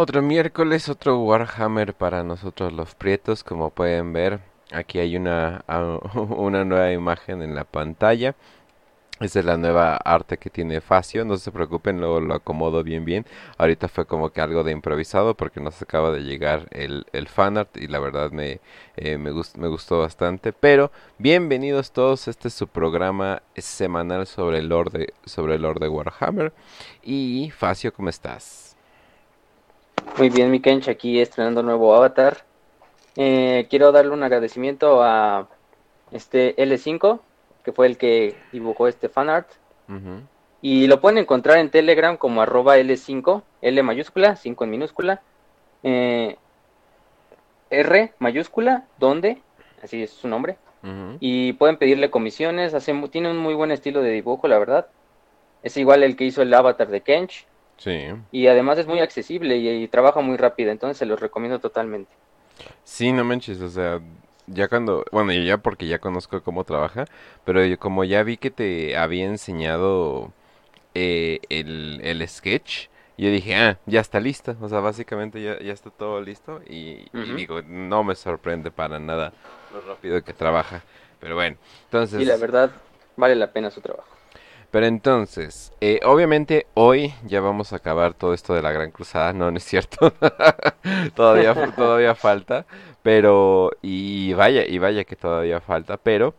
Otro miércoles, otro Warhammer para nosotros los prietos, como pueden ver. Aquí hay una, una nueva imagen en la pantalla. Esa es la nueva arte que tiene Facio, no se preocupen, luego lo acomodo bien bien. Ahorita fue como que algo de improvisado porque nos acaba de llegar el, el fanart y la verdad me, eh, me, gust- me gustó bastante. Pero bienvenidos todos, este es su programa semanal sobre el lore de, sobre el lore de Warhammer. Y Facio, ¿cómo estás? Muy bien, mi Kench, aquí estrenando nuevo avatar. Eh, quiero darle un agradecimiento a este L5, que fue el que dibujó este fanart. Ujú. Y lo pueden encontrar en Telegram como arroba L5, L mayúscula, 5 en minúscula, eh, R mayúscula, donde, así es su nombre. Y pueden pedirle comisiones, hace, tiene un muy buen estilo de dibujo, la verdad. Es igual el que hizo el avatar de Kench. Sí. Y además es muy accesible y, y trabaja muy rápido, entonces se los recomiendo totalmente. Sí, no manches, o sea, ya cuando, bueno, yo ya porque ya conozco cómo trabaja, pero yo como ya vi que te había enseñado eh, el, el sketch, yo dije, ah, ya está listo, o sea, básicamente ya, ya está todo listo y, y digo, no me sorprende para nada lo rápido que trabaja, pero bueno, entonces... Y la verdad, vale la pena su trabajo. Pero entonces, eh, obviamente hoy ya vamos a acabar todo esto de la Gran Cruzada, no, no es cierto, todavía, todavía falta, pero, y vaya, y vaya que todavía falta, pero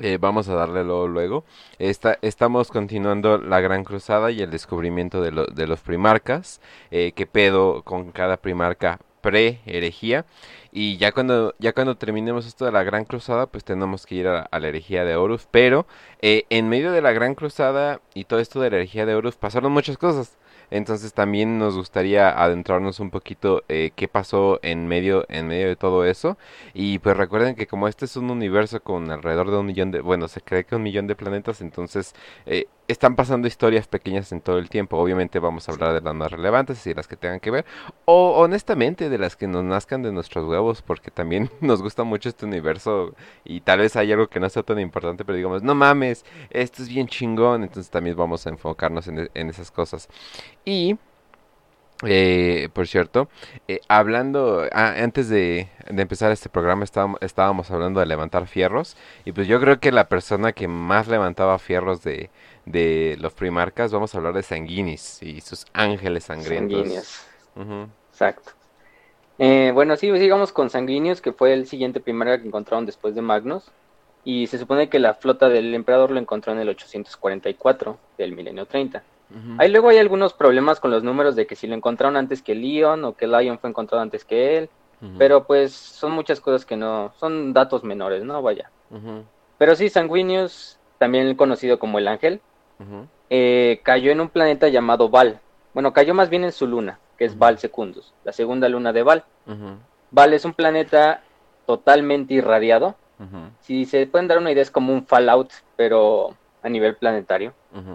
eh, vamos a darle luego, luego. Esta- estamos continuando la Gran Cruzada y el descubrimiento de, lo- de los primarcas, eh, qué pedo con cada primarca pre-herejía. Y ya cuando, ya cuando terminemos esto de la Gran Cruzada, pues tenemos que ir a, la herejía de Horus. Pero eh, en medio de la Gran Cruzada y todo esto de la herejía de Horus pasaron muchas cosas. Entonces también nos gustaría adentrarnos un poquito eh, qué pasó en medio, en medio de todo eso. Y pues recuerden que como este es un universo con alrededor de un millón de, bueno, se cree que un millón de planetas, entonces eh, están pasando historias pequeñas en todo el tiempo. Obviamente vamos a hablar de las más relevantes y las que tengan que ver. O honestamente de las que nos nazcan de nuestros huevos, porque también nos gusta mucho este universo y tal vez hay algo que no sea tan importante, pero digamos, no mames, esto es bien chingón, entonces también vamos a enfocarnos en, e- en esas cosas. Y, eh, por cierto, eh, hablando, ah, antes de, de empezar este programa estábamos, estábamos hablando de levantar fierros, y pues yo creo que la persona que más levantaba fierros de, de los primarcas, vamos a hablar de Sanguinis y sus ángeles sangrientos. Sanguíneos. Exacto. Eh, bueno, sí, sigamos con Sanguíneos, que fue el siguiente primaria que encontraron después de Magnus. Y se supone que la flota del emperador lo encontró en el 844 del milenio 30. Ujú. Ahí luego hay algunos problemas con los números de que si lo encontraron antes que Leon o que Lion fue encontrado antes que él. Pero pues son muchas cosas que no, son datos menores, ¿no? Vaya. Pero sí, Sanguinius, también conocido como el ángel, Eh, cayó en un planeta llamado Val. Bueno, cayó más bien en su luna, que es. Val Secundus, la segunda luna de Val. Val es un planeta totalmente irradiado. Si se pueden dar una idea, es como un Fallout, pero a nivel planetario.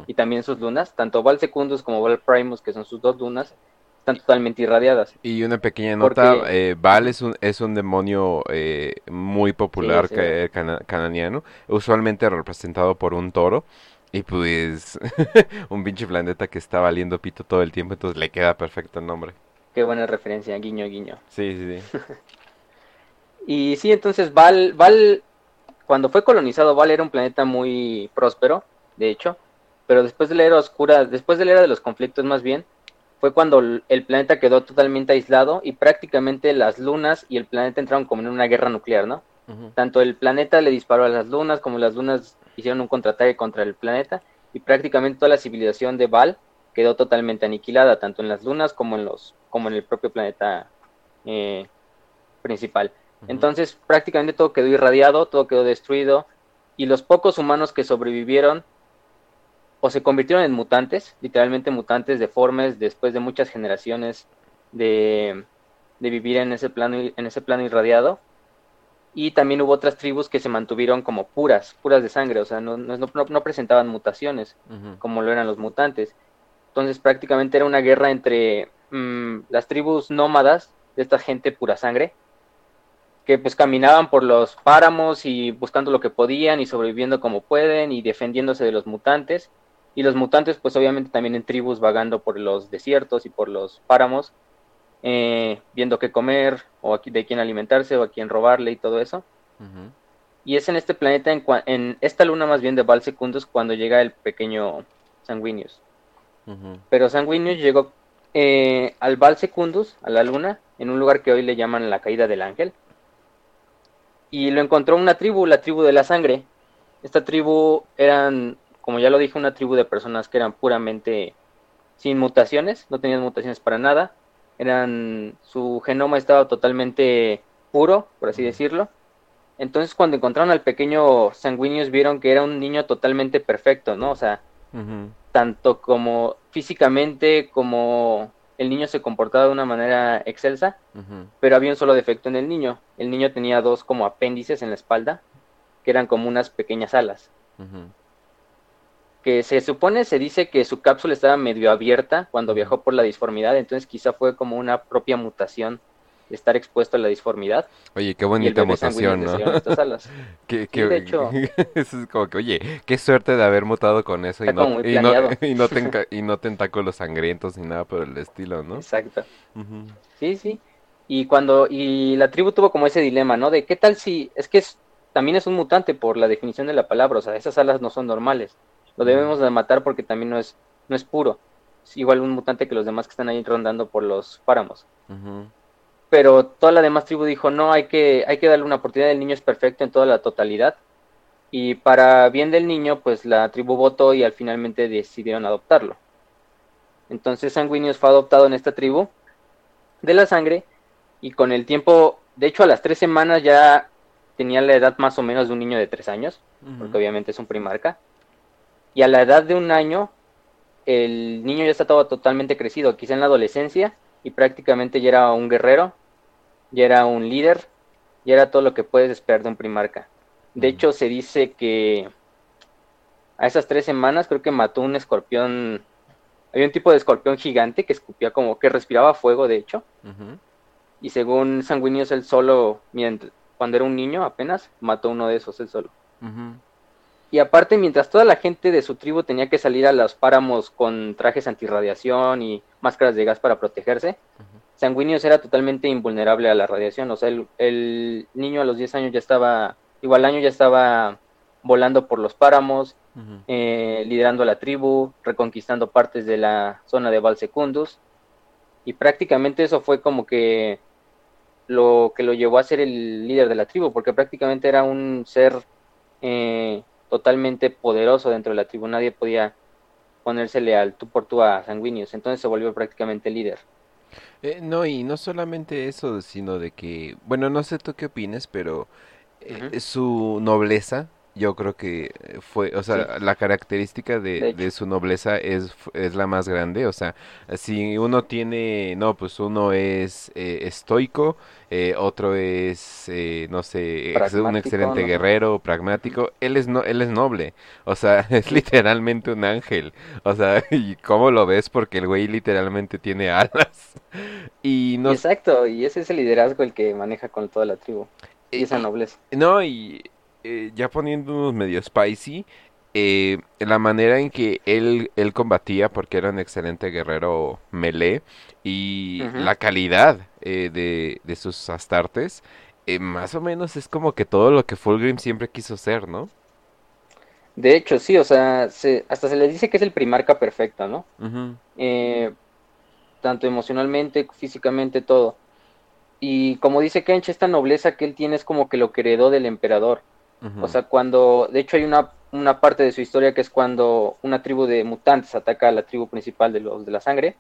Y también sus lunas, tanto Val Secundus como Val Primus, que son sus dos lunas, están totalmente irradiadas. Y una pequeña nota, Porque- eh, Baal es un, es un demonio eh, muy popular Sí, sí. ca- cana- cananiano, usualmente representado por un toro, y pues un pinche planeta que está valiendo pito todo el tiempo, entonces le queda perfecto el nombre. Qué buena referencia, guiño, guiño. Sí, sí, sí. Y sí, entonces Val, Val, cuando fue colonizado, Val era un planeta muy próspero, de hecho, pero después de la era oscura, después de la era de los conflictos más bien, fue cuando el el planeta quedó totalmente aislado y prácticamente las lunas y el planeta entraron como en una guerra nuclear, ¿no? Tanto el planeta le disparó a las lunas como las lunas hicieron un contraataque contra el planeta y prácticamente toda la civilización de Val quedó totalmente aniquilada, tanto en las lunas como en los, como en el propio planeta eh, principal. Entonces prácticamente todo quedó irradiado, todo quedó destruido y los pocos humanos que sobrevivieron o se convirtieron en mutantes, literalmente mutantes deformes después de muchas generaciones de, de vivir en ese plano en ese plano irradiado. Y también hubo otras tribus que se mantuvieron como puras, puras de sangre, o sea, no, no, no- presentaban mutaciones como lo eran los mutantes. Entonces prácticamente era una guerra entre mm, las tribus nómadas de esta gente pura sangre que pues caminaban por los páramos y buscando lo que podían y sobreviviendo como pueden y defendiéndose de los mutantes. Y los mutantes pues obviamente también en tribus vagando por los desiertos y por los páramos, eh, viendo qué comer o de quién alimentarse o a quién robarle y todo eso. Y es en este planeta, en, en, esta luna más bien de Val Secundus, cuando llega el pequeño Sanguinius. Pero Sanguinius llegó eh, al Val Secundus, a la luna, en un lugar que hoy le llaman la caída del ángel y lo encontró una tribu, la tribu de la sangre. Esta tribu eran, como ya lo dije, una tribu de personas que eran puramente sin mutaciones, no tenían mutaciones para nada. Eran, su genoma estaba totalmente puro, por así decirlo. Entonces cuando encontraron al pequeño Sanguinius vieron que era un niño totalmente perfecto, ¿no? O sea, tanto como físicamente como el niño se comportaba de una manera excelsa, pero había un solo defecto en el niño. El niño tenía dos como apéndices en la espalda, que eran como unas pequeñas alas. Que se supone, se dice que su cápsula estaba medio abierta cuando viajó por la disformidad, entonces quizá fue como una propia mutación estar expuesto a la disformidad. Oye, qué bonita mutación, ¿no? qué, qué, de hecho, es como que, oye, qué suerte de haber mutado con eso y no, y no, y, no y no tentáculos sangrientos ni nada por el estilo, ¿no? Exacto. Sí, sí. Y cuando, y la tribu tuvo como ese dilema, ¿no? De qué tal si, es que es, también es un mutante por la definición de la palabra, o sea, esas alas no son normales. Lo debemos de matar porque también no es, no es puro. Es igual un mutante que los demás que están ahí rondando por los páramos pero toda la demás tribu dijo, no, hay que, hay que darle una oportunidad, el niño es perfecto en toda la totalidad. Y para bien del niño, pues la tribu votó y al finalmente decidieron adoptarlo. Entonces Sanguinius fue adoptado en esta tribu de la sangre y con el tiempo, de hecho a las tres semanas ya tenía la edad más o menos de un niño de tres años, porque obviamente es un primarca. Y a la edad de un año, el niño ya estaba totalmente crecido, quizá en la adolescencia, y prácticamente ya era un guerrero ya era un líder, ya era todo lo que puedes esperar de un primarca. De hecho, se dice que a esas tres semanas creo que mató un escorpión. Había un tipo de escorpión gigante que escupía como que respiraba fuego, de hecho. Y según Sanguinius, él solo, mientras, cuando era un niño apenas, mató uno de esos él solo. Y aparte, mientras toda la gente de su tribu tenía que salir a los páramos con trajes antirradiación y máscaras de gas para protegerse, Sanguinius era totalmente invulnerable a la radiación. O sea, el, niño a los 10 años ya estaba, igual año ya estaba volando por los páramos, eh, liderando a la tribu, reconquistando partes de la zona de Valsecundus. Y prácticamente eso fue como que lo que lo llevó a ser el líder de la tribu, porque prácticamente era un ser eh, totalmente poderoso dentro de la tribu. Nadie podía ponérsele al tú por tú a Sanguinius. Entonces se volvió prácticamente líder. Eh, no, y no solamente eso, sino de que, bueno, no sé tú qué opines, pero eh, su nobleza, yo creo que fue, o sea, la característica de, de, su nobleza es, es la más grande, o sea, si uno tiene, no, pues uno es eh, estoico, eh, otro es, eh, no sé, es un excelente guerrero, pragmático, él es, no, él es noble, o sea, es literalmente un ángel, o sea, ¿y cómo lo ves? Porque el güey literalmente tiene alas. Y no... Exacto, y ese es el liderazgo el que maneja con toda la tribu, y esa nobleza. No, y eh, ya poniéndonos medio spicy, eh, la manera en que él, él combatía, porque era un excelente guerrero melee, y la calidad eh, de, de, sus astartes, más o menos es como que todo lo que Fulgrim siempre quiso ser, ¿no? De hecho, sí, o sea, hasta se le dice que es el primarca perfecto, ¿no? tanto emocionalmente, físicamente, todo. Y como dice Kench, esta nobleza que él tiene es como que lo que heredó del emperador. O sea, cuando, de hecho hay una, una parte de su historia que es cuando una tribu de mutantes ataca a la tribu principal de los de la sangre.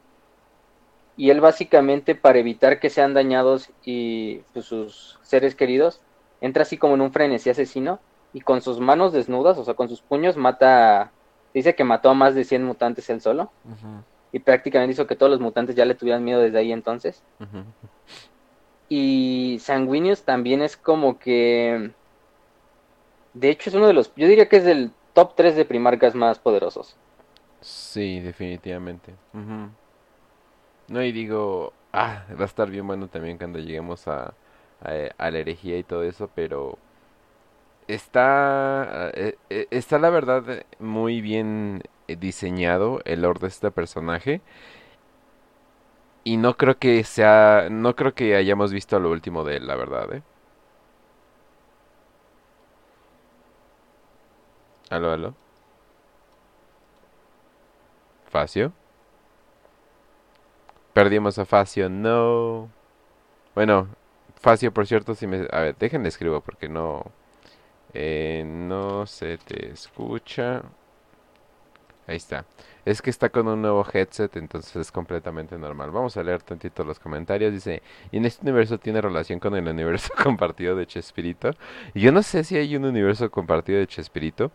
Y él básicamente para evitar que sean dañados y pues, sus seres queridos, entra así como en un frenesí asesino y con sus manos desnudas, o sea, con sus puños mata, dice que mató a más de 100 mutantes él solo. Y prácticamente hizo que todos los mutantes ya le tuvieran miedo desde ahí entonces. Y Sanguinius también es como que de hecho, es uno de los. Yo diría que es del top 3 de primarcas más poderosos. Sí, definitivamente. No, y digo. Ah, va a estar bien bueno también cuando lleguemos a, la herejía y todo eso, pero está, eh, eh, está la verdad muy bien eh, diseñado el lore de este personaje y no creo que sea, no creo que hayamos visto lo último de él, la verdad, ¿eh? Aló, aló. Facio. Perdimos a Facio, no. Bueno, Facio, por cierto, si me... A ver, déjenle escribo porque no... eh, no se te escucha. Ahí está. Es que está con un nuevo headset, entonces es completamente normal. Vamos a leer tantito los comentarios. Dice, ¿y en este universo tiene relación con el universo compartido de Chespirito? Y Yo no sé si hay un universo compartido de Chespirito,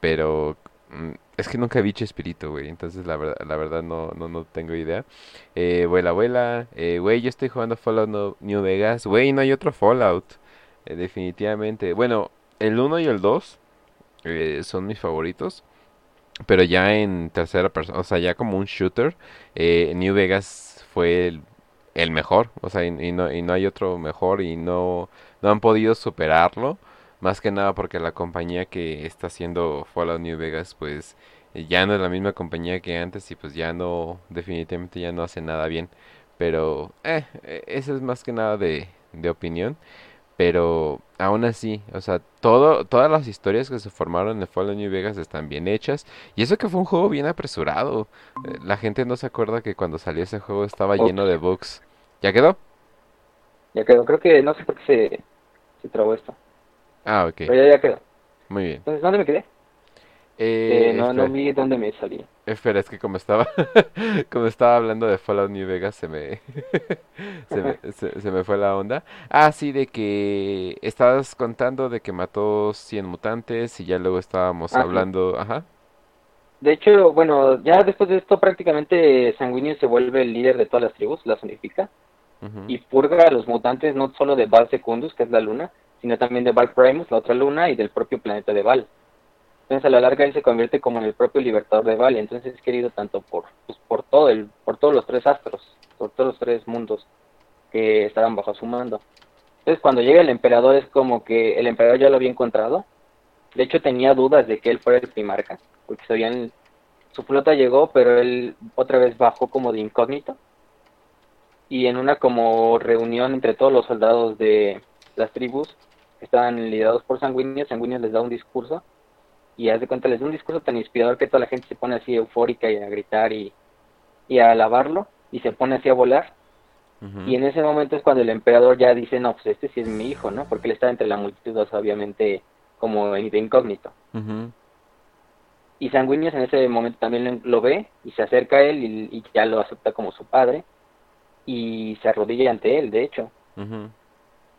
pero mm, es que nunca vi Chespirito, güey. Entonces la verdad, la verdad no, no, no tengo idea. Eh, abuela, abuela, eh, güey, yo estoy jugando Fallout New Vegas. Güey, no hay otro Fallout. Eh, definitivamente. Bueno, el uno y el 2 eh, son mis favoritos. Pero ya en tercera persona, o sea, ya como un shooter, eh, New Vegas fue el, mejor. O sea, y, y no, y no hay otro mejor y no, no han podido superarlo. Más que nada porque la compañía que está haciendo Fallout New Vegas, pues eh, ya no es la misma compañía que antes y pues ya no, definitivamente ya no hace nada bien. Pero, eh, eh, eso es más que nada de, de opinión. Pero aún así, o sea, todo, todas las historias que se formaron en Fallout New Vegas están bien hechas. Y eso que fue un juego bien apresurado. Eh, La gente no se acuerda que cuando salió ese juego estaba lleno de bugs. ¿Ya quedó? Ya quedó. Creo que no sé por qué se, se trabó esto. Ah, ok. Pero ya, ya quedó. Muy bien. Entonces, ¿dónde me quedé? Eh, Eh, no, no vi dónde me salí. espera, es que como estaba, como estaba hablando de Fallout New Vegas, se me, se me, se, se me fue la onda. Ah, sí, de que estabas contando de que mató 100 mutantes y ya luego estábamos Ah, hablando, ajá. De hecho, bueno, ya después de esto prácticamente Sanguíneo se vuelve el líder de todas las tribus, las unifica y purga a los mutantes no solo de Val Secundus, que es la luna, sino también de Val Primus, la otra luna, y del propio planeta de Val. Entonces a la larga él se convierte como en el propio libertador de Val, entonces es querido tanto por, pues, por todo el, por todos los tres astros, por todos los tres mundos que estaban bajo su mando. Entonces cuando llega el emperador es como que el emperador ya lo había encontrado. De hecho tenía dudas de que él fuera el primarca, porque se habían, su flota llegó, pero él otra vez bajó como de incógnito. Y en una como reunión entre todos los soldados de las tribus que estaban liderados por Sanguinius, Sanguinius les da un discurso y haz de cuenta les da un discurso tan inspirador que toda la gente se pone así eufórica y a gritar y, y a alabarlo y se pone así a volar y en ese momento es cuando el emperador ya dice, no, pues este sí es mi hijo, ¿no? Porque él está entre la multitud, o sea, obviamente, como de incógnito. ujú, Y Sanguinius en ese momento también lo ve y se acerca a él y, y ya lo acepta como su padre y se arrodilla ante él, de hecho.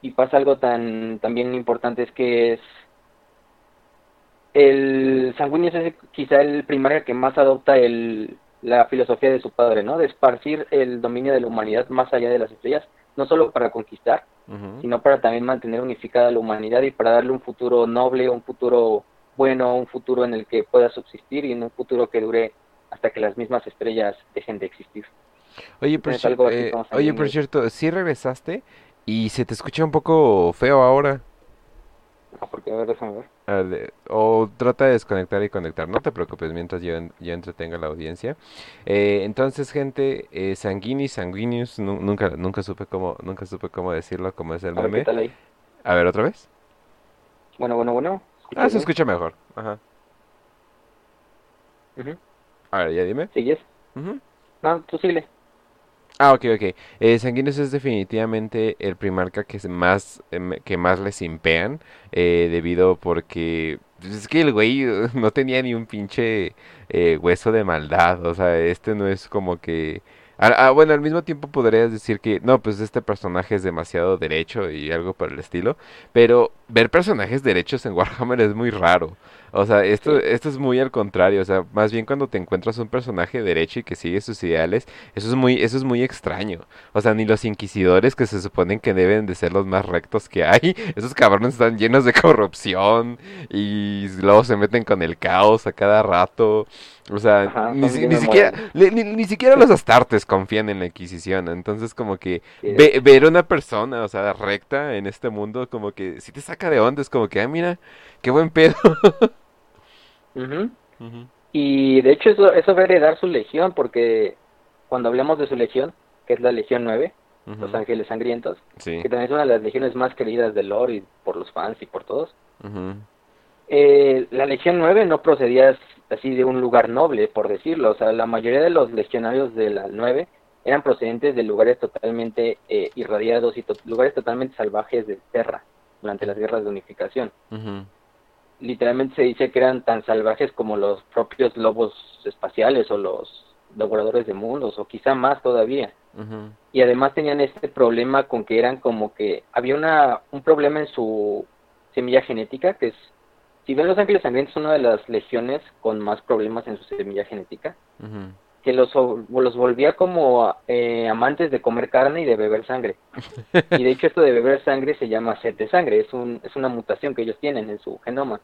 Y pasa algo tan también importante, es que es el Sanguinius es quizá el primario que más adopta el, la filosofía de su padre, ¿no? De esparcir el dominio de la humanidad más allá de las estrellas, no solo para conquistar, sino para también mantener unificada la humanidad y para darle un futuro noble, un futuro bueno, un futuro en el que pueda subsistir y en un futuro que dure hasta que las mismas estrellas dejen de existir. Oye, por, así eh, oye, por cierto, sí regresaste y se te escucha un poco feo ahora. Ah, porque, a ver, déjame ver. A ver, de- o trata de desconectar y conectar, no te preocupes mientras yo, yo entretenga a la audiencia. Eh, entonces, gente, eh, Sanguini, Sanguinius, nu- nunca, nunca supe cómo, nunca supe cómo decirlo, cómo es el A ver, ¿qué meme. A ver, ¿otra vez? Bueno, bueno, bueno. Ah, se ¿Escuchas escucha mejor. Ajá. A ver, ya dime. ¿Sigues? Ujú. No, tú síguele. Ah, ok, ok. Eh, Sanguinius es definitivamente el primarca que más, em, que más les impean, eh, debido porque pues, es que el güey eh, no tenía ni un pinche eh, hueso de maldad, o sea, este no es como que... Bueno, al mismo tiempo podrías decir que, no, pues este personaje es demasiado derecho y algo por el estilo, pero ver personajes derechos en Warhammer es muy raro. O sea, esto, Sí. esto es muy al contrario, o sea, más bien cuando te encuentras un personaje derecho y que sigue sus ideales, eso es muy, eso es muy extraño. O sea, ni los inquisidores que se suponen que deben de ser los más rectos que hay, esos cabrones están llenos de corrupción y luego se meten con el caos a cada rato. O sea, Ajá, ni, si- siquiera, inmorales. ni, ni- ni siquiera los astartes confían en la Inquisición. Entonces, como que Sí. ve- ver una persona, o sea, recta en este mundo, como que si te saca de onda, es como que, ah, mira, qué buen pedo. Ujú, Y de hecho eso, eso va a heredar su legión, porque cuando hablamos de su legión, que es la Legión 9, ujú. Los Ángeles Sangrientos, Sí. que también es una de las legiones más queridas del lore y por los fans y por todos, eh, la Legión 9 no procedía así de un lugar noble, por decirlo. O sea, la mayoría de los legionarios de la 9 eran procedentes de lugares totalmente eh, irradiados y to- lugares totalmente salvajes de Terra durante las guerras de unificación. Literalmente se dice que eran tan salvajes como los propios lobos espaciales o los devoradores de mundos, o quizá más todavía. Y además tenían este problema con que eran como que había una, un problema en su semilla genética, que es, si ven los ángeles sangrientos, es una de las legiones con más problemas en su semilla genética, ujú. Que los, los volvía como eh, amantes de comer carne y de beber sangre. Y de hecho esto de beber sangre se llama sed de sangre, es, un, es una mutación que ellos tienen en su genoma.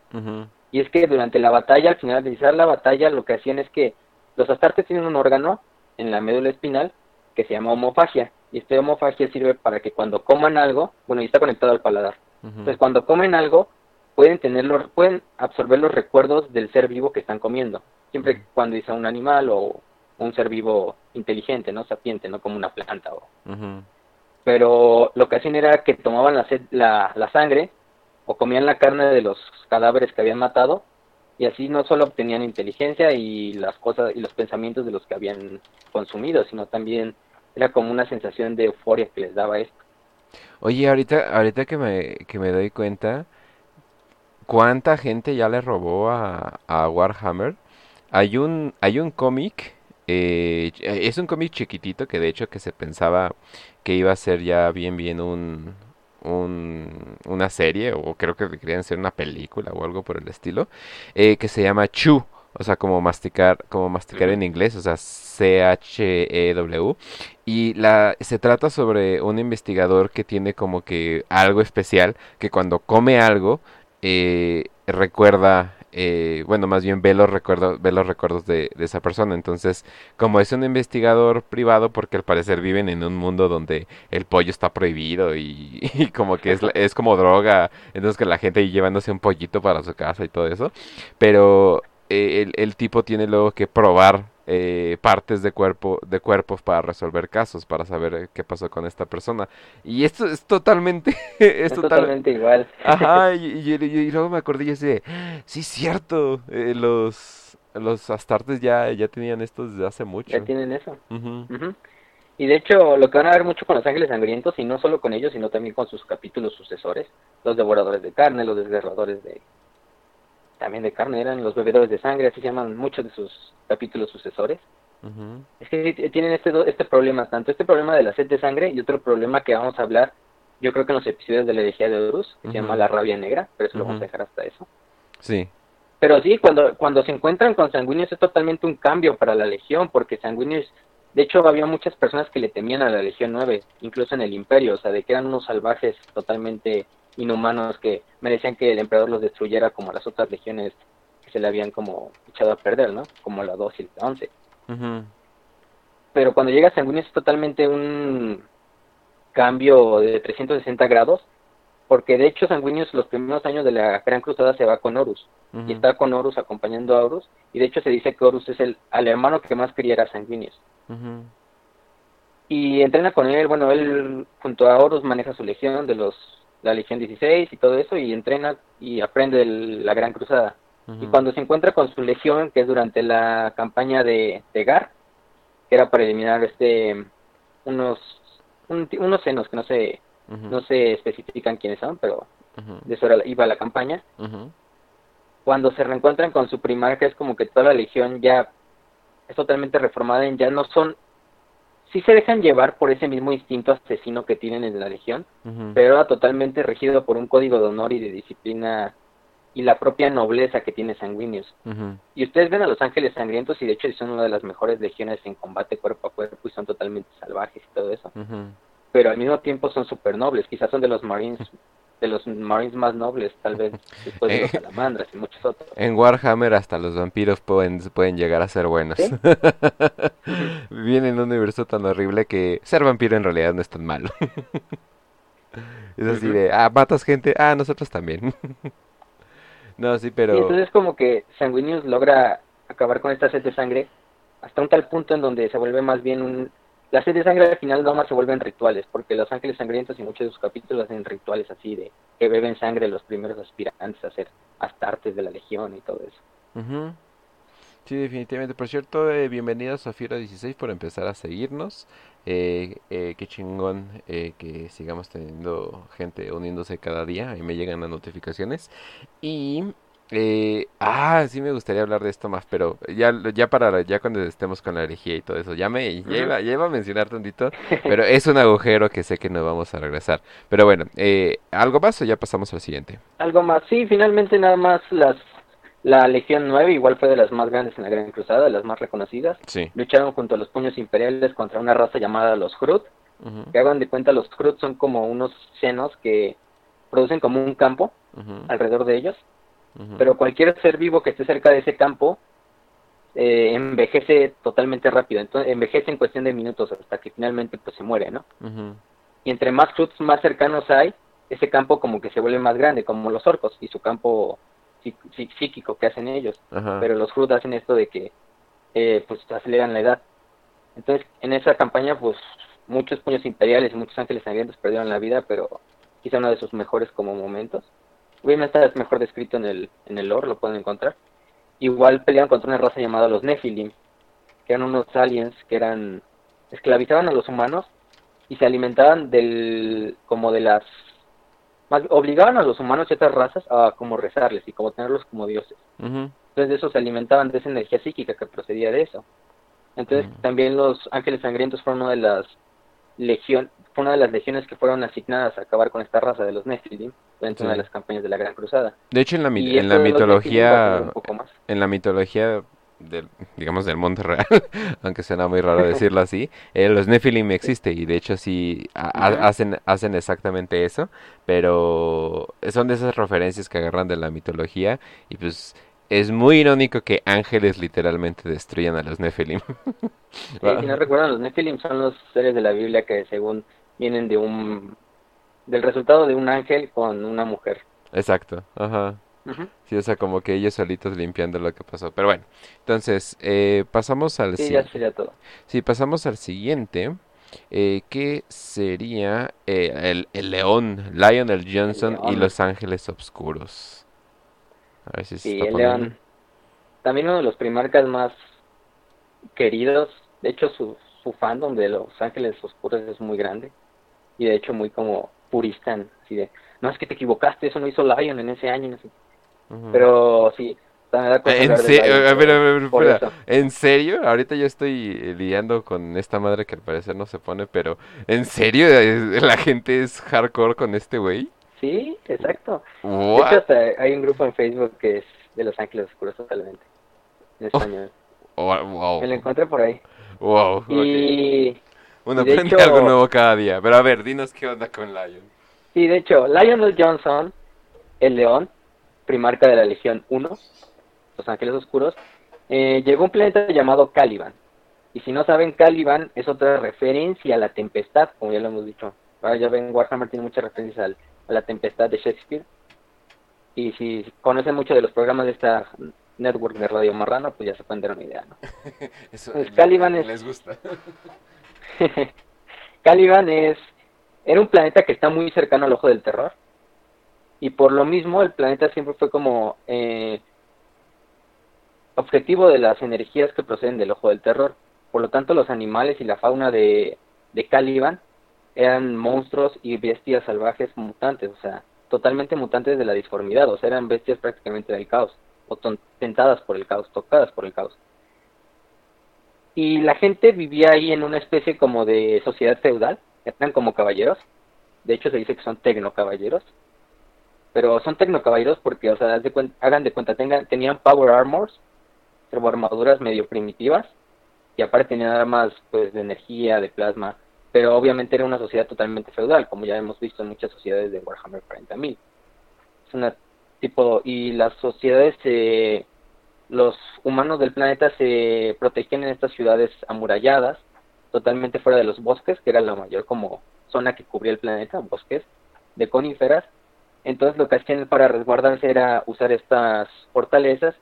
Y es que durante la batalla, al finalizar la batalla, lo que hacían es que los astartes tienen un órgano en la médula espinal que se llama homofagia. Y este homofagia sirve para que cuando coman algo, bueno, y está conectado al paladar. Entonces, cuando comen algo, pueden tener los- pueden absorber los recuerdos del ser vivo que están comiendo. Siempre cuando dice un animal o un ser vivo inteligente, ¿no? Sapiente, no como una planta. O... Pero lo que hacían era que tomaban la, sed- la, la sangre o comían la carne de los cadáveres que habían matado y así no solo obtenían inteligencia y las cosas y los pensamientos de los que habían consumido, sino también era como una sensación de euforia que les daba esto. Oye, ahorita, ahorita que me, que me doy cuenta, ¿cuánta gente ya le robó a, a Warhammer? Hay un, hay un cómic, eh, ch- es un cómic chiquitito que de hecho que se pensaba que iba a ser ya bien bien un, un- una serie o creo que querían hacer una película o algo por el estilo, eh, que se llama Chew, o sea, como masticar, como masticar en inglés, o sea, C-H-E-W. Y la, se trata sobre un investigador que tiene como que algo especial, que cuando come algo, eh, recuerda, eh, bueno, más bien ve los recuerdos, ve los recuerdos de, esa persona. Entonces, como es un investigador privado, porque al parecer viven en un mundo donde el pollo está prohibido y, y como que es, es como droga, entonces que la gente llevándose un pollito para su casa y todo eso. Pero eh, el, el tipo tiene luego que probar eh, partes de cuerpo, de cuerpos para resolver casos, para saber eh, qué pasó con esta persona. Y esto es totalmente, es Es total, totalmente igual. Ajá, y, y- y- y luego me acordé y de, sí, cierto, eh, los, los astartes ya, ya tenían esto desde hace mucho. Ya tienen eso. Y de hecho, lo que van a ver mucho con los ángeles sangrientos, y no solo con ellos, sino también con sus capítulos sucesores, los devoradores de carne, los desgarradores de también de carne, eran los bebedores de sangre, así se llaman muchos de sus capítulos sucesores. ujú, Es que tienen este, este problema, tanto este problema de la sed de sangre y otro problema que vamos a hablar, yo creo que en los episodios de la herejía de Horus, que se llama la rabia negra, pero eso lo vamos a dejar hasta eso. Sí, Pero sí, cuando, cuando se encuentran con sanguíneos es totalmente un cambio para la Legión, porque sanguíneos, de hecho había muchas personas que le temían a la Legión 9, incluso en el Imperio, o sea, de que eran unos salvajes totalmente inhumanos que merecían que el emperador los destruyera como las otras legiones que se le habían como echado a perder, ¿no? Como la 2 y la 11. ujú, Pero cuando llega Sanguinius es totalmente un cambio de 360 grados, porque de hecho Sanguinius los primeros años de la Gran Cruzada se va con Horus, y está con Horus acompañando a Horus, y de hecho se dice que Horus es el al hermano que más quería era Sanguinius. ujú, Y entrena con él, bueno, él junto a Horus maneja su legión de los la Legión 16 y todo eso, y entrena y aprende el- la Gran Cruzada. Y cuando se encuentra con su legión, que es durante la campaña de, de Gar, que era para eliminar este unos un- unos senos que no se no se especifican quiénes son, pero de eso era, iba la campaña. Cuando se reencuentran con su primarca es como que toda la legión ya es totalmente reformada, en ya no son sí se dejan llevar por ese mismo instinto asesino que tienen en la legión, pero era totalmente regido por un código de honor y de disciplina y la propia nobleza que tiene Sanguinius. Y ustedes ven a los ángeles sangrientos y de hecho son una de las mejores legiones en combate cuerpo a cuerpo y son totalmente salvajes y todo eso. Pero al mismo tiempo son súper nobles, quizás son de los marines, de los marines más nobles, tal vez después de los Eh. salamandras y muchos otros. En Warhammer hasta los vampiros pueden, pueden llegar a ser buenos. ¿Sí? Vienen en un universo tan horrible que ser vampiro en realidad no es tan malo. es así de, ah, matas gente, ah, nosotros también. no, sí, Y pero... entonces como que Sanguinius logra acabar con esta sed de sangre hasta un tal punto en donde se vuelve más bien un... La sed de sangre al final no más se vuelven rituales, porque los ángeles sangrientos y muchos de sus capítulos hacen rituales así de que beben sangre los primeros aspirantes a ser astartes de la legión y todo eso. Sí, definitivamente. Por cierto, eh, bienvenido a Zafiro16 por empezar a seguirnos. Eh, eh, qué chingón eh, que sigamos teniendo gente uniéndose cada día. Ahí me llegan las notificaciones. Y... eh, ah, sí me gustaría hablar de esto más, pero ya, ya para ya cuando estemos con la herejía y todo eso, ya me ya iba, ya iba a mencionar tantito, pero es un agujero que sé que no vamos a regresar. Pero bueno, eh, ¿algo más o ya pasamos al siguiente? Algo más, sí, finalmente nada más las la Legión 9 igual fue de las más grandes en la Gran Cruzada, de las más reconocidas. Sí. Lucharon junto a los puños imperiales contra una raza llamada los Ujú, que hagan de cuenta los Hrut son como unos senos que producen como un campo alrededor de ellos, pero cualquier ser vivo que esté cerca de ese campo eh, envejece totalmente rápido, entonces envejece en cuestión de minutos hasta que finalmente pues se muere, ¿no? Y entre más Hruts más cercanos hay, ese campo como que se vuelve más grande, como los orcos y su campo psí- psí- psíquico que hacen ellos. Pero los Hrut hacen esto de que eh, pues aceleran la edad. Entonces, en esa campaña, pues muchos puños imperiales y muchos ángeles sangrientos perdieron la vida, pero quizá uno de sus mejores como momentos. Obviamente está mejor descrito en el, en el lore, lo pueden encontrar. Igual pelearon contra una raza llamada los Nephilim, que eran unos aliens que eran esclavizaban a los humanos y se alimentaban del como de las más obligaban a los humanos y otras razas a como rezarles y como tenerlos como dioses. Entonces de eso se alimentaban de esa energía psíquica que procedía de eso. Entonces Ujú. también los ángeles sangrientos fueron una de las legión, fue una de las legiones que fueron asignadas a acabar con esta raza de los Nephilim durante Sí. una de las campañas de la Gran Cruzada. De hecho, en la, Y en la mitología, tener un poco más. en la mitología del, digamos, del mundo real, aunque suena muy raro decirlo así, eh, los Nephilim existe y de hecho sí hacen, hacen exactamente eso, pero son de esas referencias que agarran de la mitología y pues es muy irónico que ángeles literalmente destruyan a los Nephilim. Sí, si no recuerdan, los Nephilim son los seres de la Biblia que según vienen de un del resultado de un ángel con una mujer. Exacto, ajá. Sí, o sea, como que ellos solitos limpiando lo que pasó. Pero bueno, entonces, eh, pasamos al Sí, ya sería todo. Sí, pasamos al siguiente, eh, que sería eh, el, el león, Lionel Johnson y león. Los Ángeles Oscuros. A ver si se Sí, el león. También uno de los primarcas más queridos. De hecho, su, su fandom de Los Ángeles Oscuros es muy grande. Y de hecho, muy como purista. Así de, no, es que te equivocaste, eso no hizo Lion en ese año. no sé. Ujú. Pero sí. ¿En serio? Ahorita yo estoy eh, lidiando con esta madre que al parecer no se pone, pero ¿en serio Eh, la gente es hardcore con este güey? Sí, exacto. De hecho, hasta hay un grupo en Facebook que es de Los Ángeles Oscuros totalmente. En Oh, español. Oh, wow. Me lo encontré por ahí. Wow. Y Uno y aprende hecho- algo nuevo cada día. Pero a ver, dinos qué onda con Lion. Sí, de hecho, Lionel Johnson, el león, primarca de la Legión 1, Los Ángeles Oscuros, eh, llegó a un planeta llamado Caliban. Y si no saben, Caliban es otra referencia a la tempestad, como ya lo hemos dicho. Ahora ya ven, Warhammer tiene muchas referencias al- la tempestad de Shakespeare. Y si conocen mucho de los programas de esta network de Radio Marrano, pues ya se pueden dar una idea, ¿no? Eso, Pues Caliban es- les gusta. Caliban es era un planeta que está muy cercano al ojo del terror y por lo mismo el planeta siempre fue como eh, objetivo de las energías que proceden del ojo del terror. Por lo tanto, los animales y la fauna de, de Caliban eran monstruos y bestias salvajes mutantes, o sea, totalmente mutantes de la disformidad, o sea, eran bestias prácticamente del caos, o tentadas por el caos, tocadas por el caos. Y la gente vivía ahí en una especie como de sociedad feudal, eran como caballeros, de hecho se dice que son tecnocaballeros, pero son tecnocaballeros porque, o sea, de cuen- hagan de cuenta, tengan, tenían power armors, armaduras medio primitivas, y aparte tenían armas pues de energía, de plasma, pero obviamente era una sociedad totalmente feudal, como ya hemos visto en muchas sociedades de Warhammer 40.000. Es una tipo, y las sociedades, eh, los humanos del planeta se protegían en estas ciudades amuralladas, totalmente fuera de los bosques, que era la mayor como zona que cubría el planeta, bosques de coníferas. Entonces lo que hacían para resguardarse era usar estas fortalezas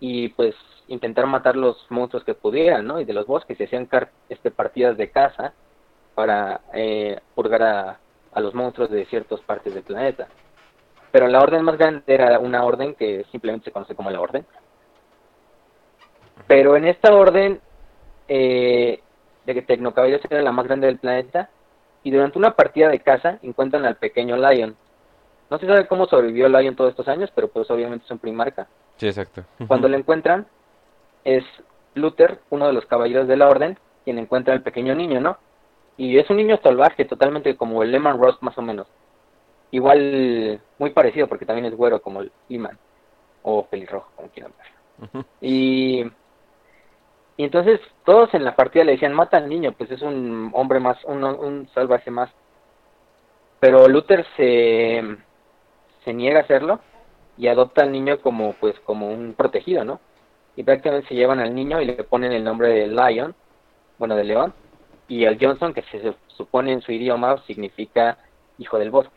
y pues intentar matar los monstruos que pudieran, ¿no? Y de los bosques se hacían este, partidas de caza para eh, purgar a, a los monstruos de ciertas partes del planeta. Pero la orden más grande era una orden que simplemente se conoce como la orden. Pero en esta orden eh, de que Tecnocaballeros era la más grande del planeta y durante una partida de caza encuentran al pequeño Lion. No se sabe cómo sobrevivió Lion todos estos años, pero pues obviamente es un primarca. Sí, exacto. Cuando lo encuentran, es Luther, uno de los caballeros de la orden, quien encuentra al pequeño niño, ¿no? Y es un niño salvaje, totalmente como el Lehman Ross, más o menos. Igual, muy parecido, porque también es güero como el Lehman, o pelirrojo, como quieran ver. Y, y entonces todos en la partida le decían, mata al niño, pues es un hombre más, un, un salvaje más. Pero Luther se, se niega a hacerlo y adopta al niño como pues como un protegido, ¿no? Y prácticamente se llevan al niño y le ponen el nombre de Lion, bueno, de león, y el Johnson, que se supone en su idioma significa hijo del bosque.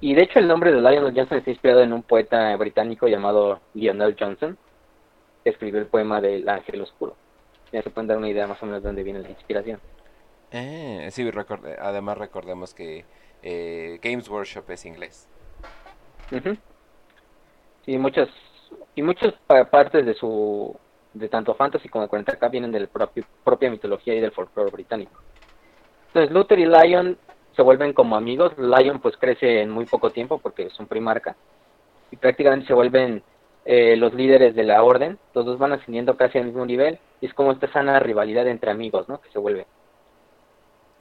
Y de hecho el nombre de Lionel Johnson está inspirado en un poeta británico llamado Lionel Johnson, que escribió el poema del Ángel Oscuro. Ya se pueden dar una idea más o menos de dónde viene la inspiración. Eh, sí, recorde- además recordemos que eh, Games Workshop es inglés. Ujú. Sí, muchas y muchas pa- partes de su de tanto fantasy como de 40k vienen de la propio- propia mitología y del folclore británico. Entonces Luther y Lion se vuelven como amigos. Lion pues crece en muy poco tiempo porque es un primarca y prácticamente se vuelven eh, los líderes de la orden. Los dos van ascendiendo casi al mismo nivel y es como esta sana rivalidad entre amigos, ¿no? Que se vuelve.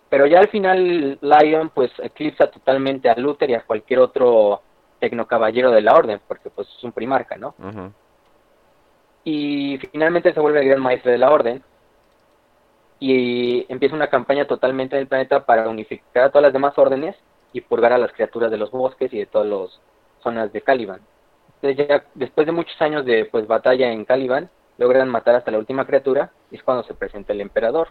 Pero ya al final Lion pues eclipsa totalmente a Luther y a cualquier otro tecnocaballero de la orden, porque pues es un primarca, ¿no? Ujú. Y finalmente se vuelve el gran maestro de la orden y empieza una campaña totalmente en el planeta para unificar a todas las demás órdenes y purgar a las criaturas de los bosques y de todas las zonas de Caliban. Entonces ya después de muchos años de pues batalla en Caliban, logran matar hasta la última criatura y es cuando se presenta el emperador.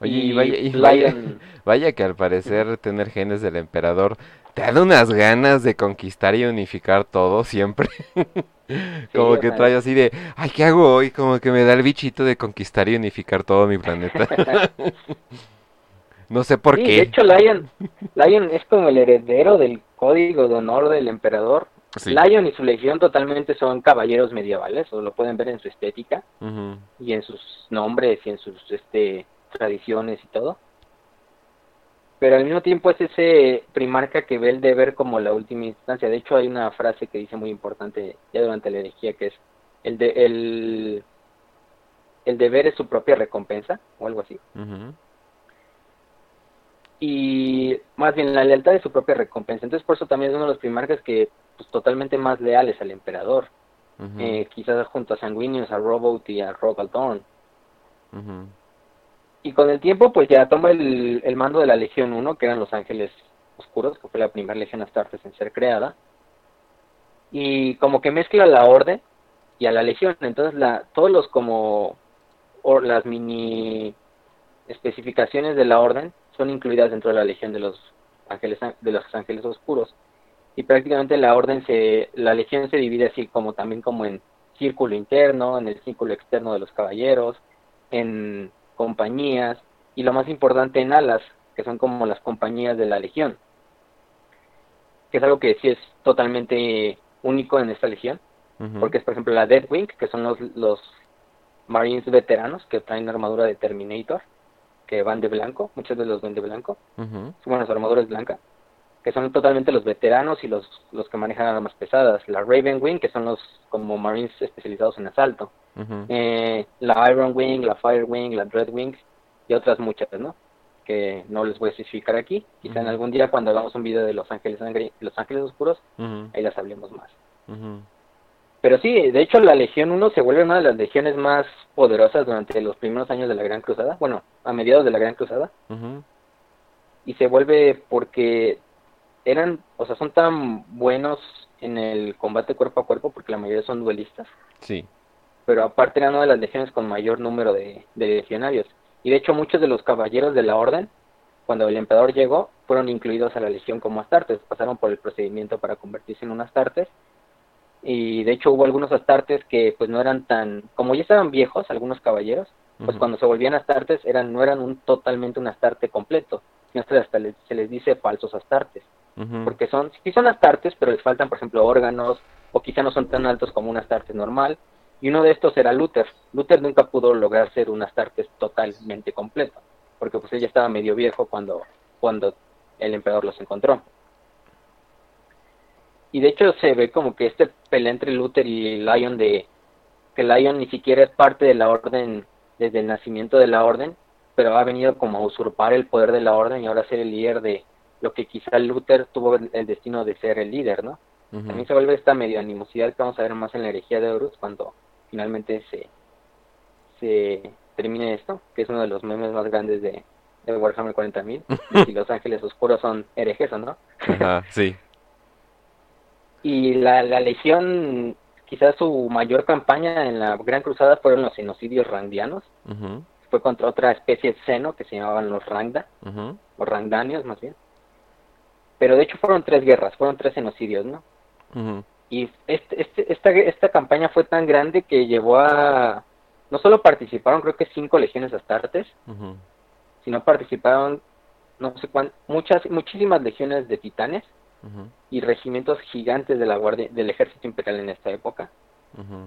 Oye, Y vaya, y vaya, Lion- vaya que al parecer tener genes del emperador te da unas ganas de conquistar y unificar todo siempre. Como que trae así de, ay, ¿qué hago hoy? Como que me da el bichito de conquistar y unificar todo mi planeta. No sé por sí, qué. De hecho, Lion, Lion es como el heredero del código de honor del emperador. Sí. Lion y su legión totalmente son caballeros medievales, o lo pueden ver en su estética y en sus nombres y en sus este, tradiciones y todo. Pero al mismo tiempo es ese primarca que ve el deber como la última instancia. De hecho, hay una frase que dice muy importante ya durante la herejía que es el, de, el, el deber es su propia recompensa o algo así. Y más bien la lealtad de su propia recompensa. Entonces por eso también es uno de los primarcas que pues totalmente más leales al emperador, eh, quizás junto a Sanguinius, a Robot y a Rogaldorn. Ujú. Y con el tiempo pues ya toma el, el mando de la Legión 1, que eran los Ángeles Oscuros, que fue la primera Legión Astartes en ser creada. Y como que mezcla la Orden y a la Legión. Entonces la, todos los como las mini especificaciones de la Orden son incluidas dentro de la Legión de los Ángeles de los Ángeles Oscuros. Y prácticamente la Orden se la Legión se divide así como también como en círculo interno, en el círculo externo de los caballeros, en compañías y lo más importante en alas, que son como las compañías de la legión, que es algo que sí es totalmente único en esta legión, porque es por ejemplo la Deathwing, que son los, los Marines veteranos que traen armadura de Terminator, que van de blanco, muchos de los van de blanco, Ujú. bueno, su armadura es blanca, que son totalmente los veteranos y los, los que manejan armas pesadas, la Ravenwing, que son los como Marines especializados en asalto, eh, la Iron Wing, la Fire Wing, la Dread Wing y otras muchas, ¿no? que no les voy a especificar aquí. Quizá en algún día cuando hagamos un video de Los Ángeles Sangre, Los Ángeles Oscuros, ahí las hablemos más. Pero sí, de hecho la Legión 1 se vuelve una de las legiones más poderosas durante los primeros años de la Gran Cruzada, bueno, a mediados de la Gran Cruzada, y se vuelve porque eran, o sea, son tan buenos en el combate cuerpo a cuerpo, porque la mayoría son duelistas, Sí. pero aparte eran una de las legiones con mayor número de, de legionarios. Y de hecho muchos de los caballeros de la orden, cuando el emperador llegó, fueron incluidos a la legión como astartes, pasaron por el procedimiento para convertirse en un astartes. Y de hecho hubo algunos astartes que pues no eran tan, como ya estaban viejos, algunos caballeros, pues cuando se volvían astartes eran no eran un totalmente un astarte completo, sino hasta les- se les dice falsos astartes, Porque son sí son astartes, pero les faltan por ejemplo órganos o quizá no son tan altos como un astarte normal. Y uno de estos era Luther. Luther nunca pudo lograr ser un astartes totalmente completo, porque pues él ya estaba medio viejo cuando cuando el emperador los encontró. Y de hecho se ve como que este pelea entre Luther y Lion de que Lion ni siquiera es parte de la orden desde el nacimiento de la orden, pero ha venido como a usurpar el poder de la orden y ahora ser el líder de lo que quizá Luther tuvo el destino de ser el líder, ¿no? También se vuelve esta medio animosidad que vamos a ver más en la herejía de Horus cuando finalmente se, se termine esto, que es uno de los memes más grandes de, de Warhammer 40.000, de si los ángeles oscuros son herejes o no. Ajá, sí. Y la, la legión, quizás su mayor campaña en la Gran Cruzada fueron los genocidios randianos, fue contra otra especie de seno que se llamaban los Rangda, ujú, o Rangdanios más bien. Pero de hecho fueron tres guerras, fueron tres genocidios, ¿no? Y este, este, esta, esta campaña fue tan grande que llevó a... No solo participaron creo que cinco legiones astartes, sino participaron no sé cuántas, muchas, muchísimas legiones de titanes y regimientos gigantes de la guardia, del ejército imperial en esta época.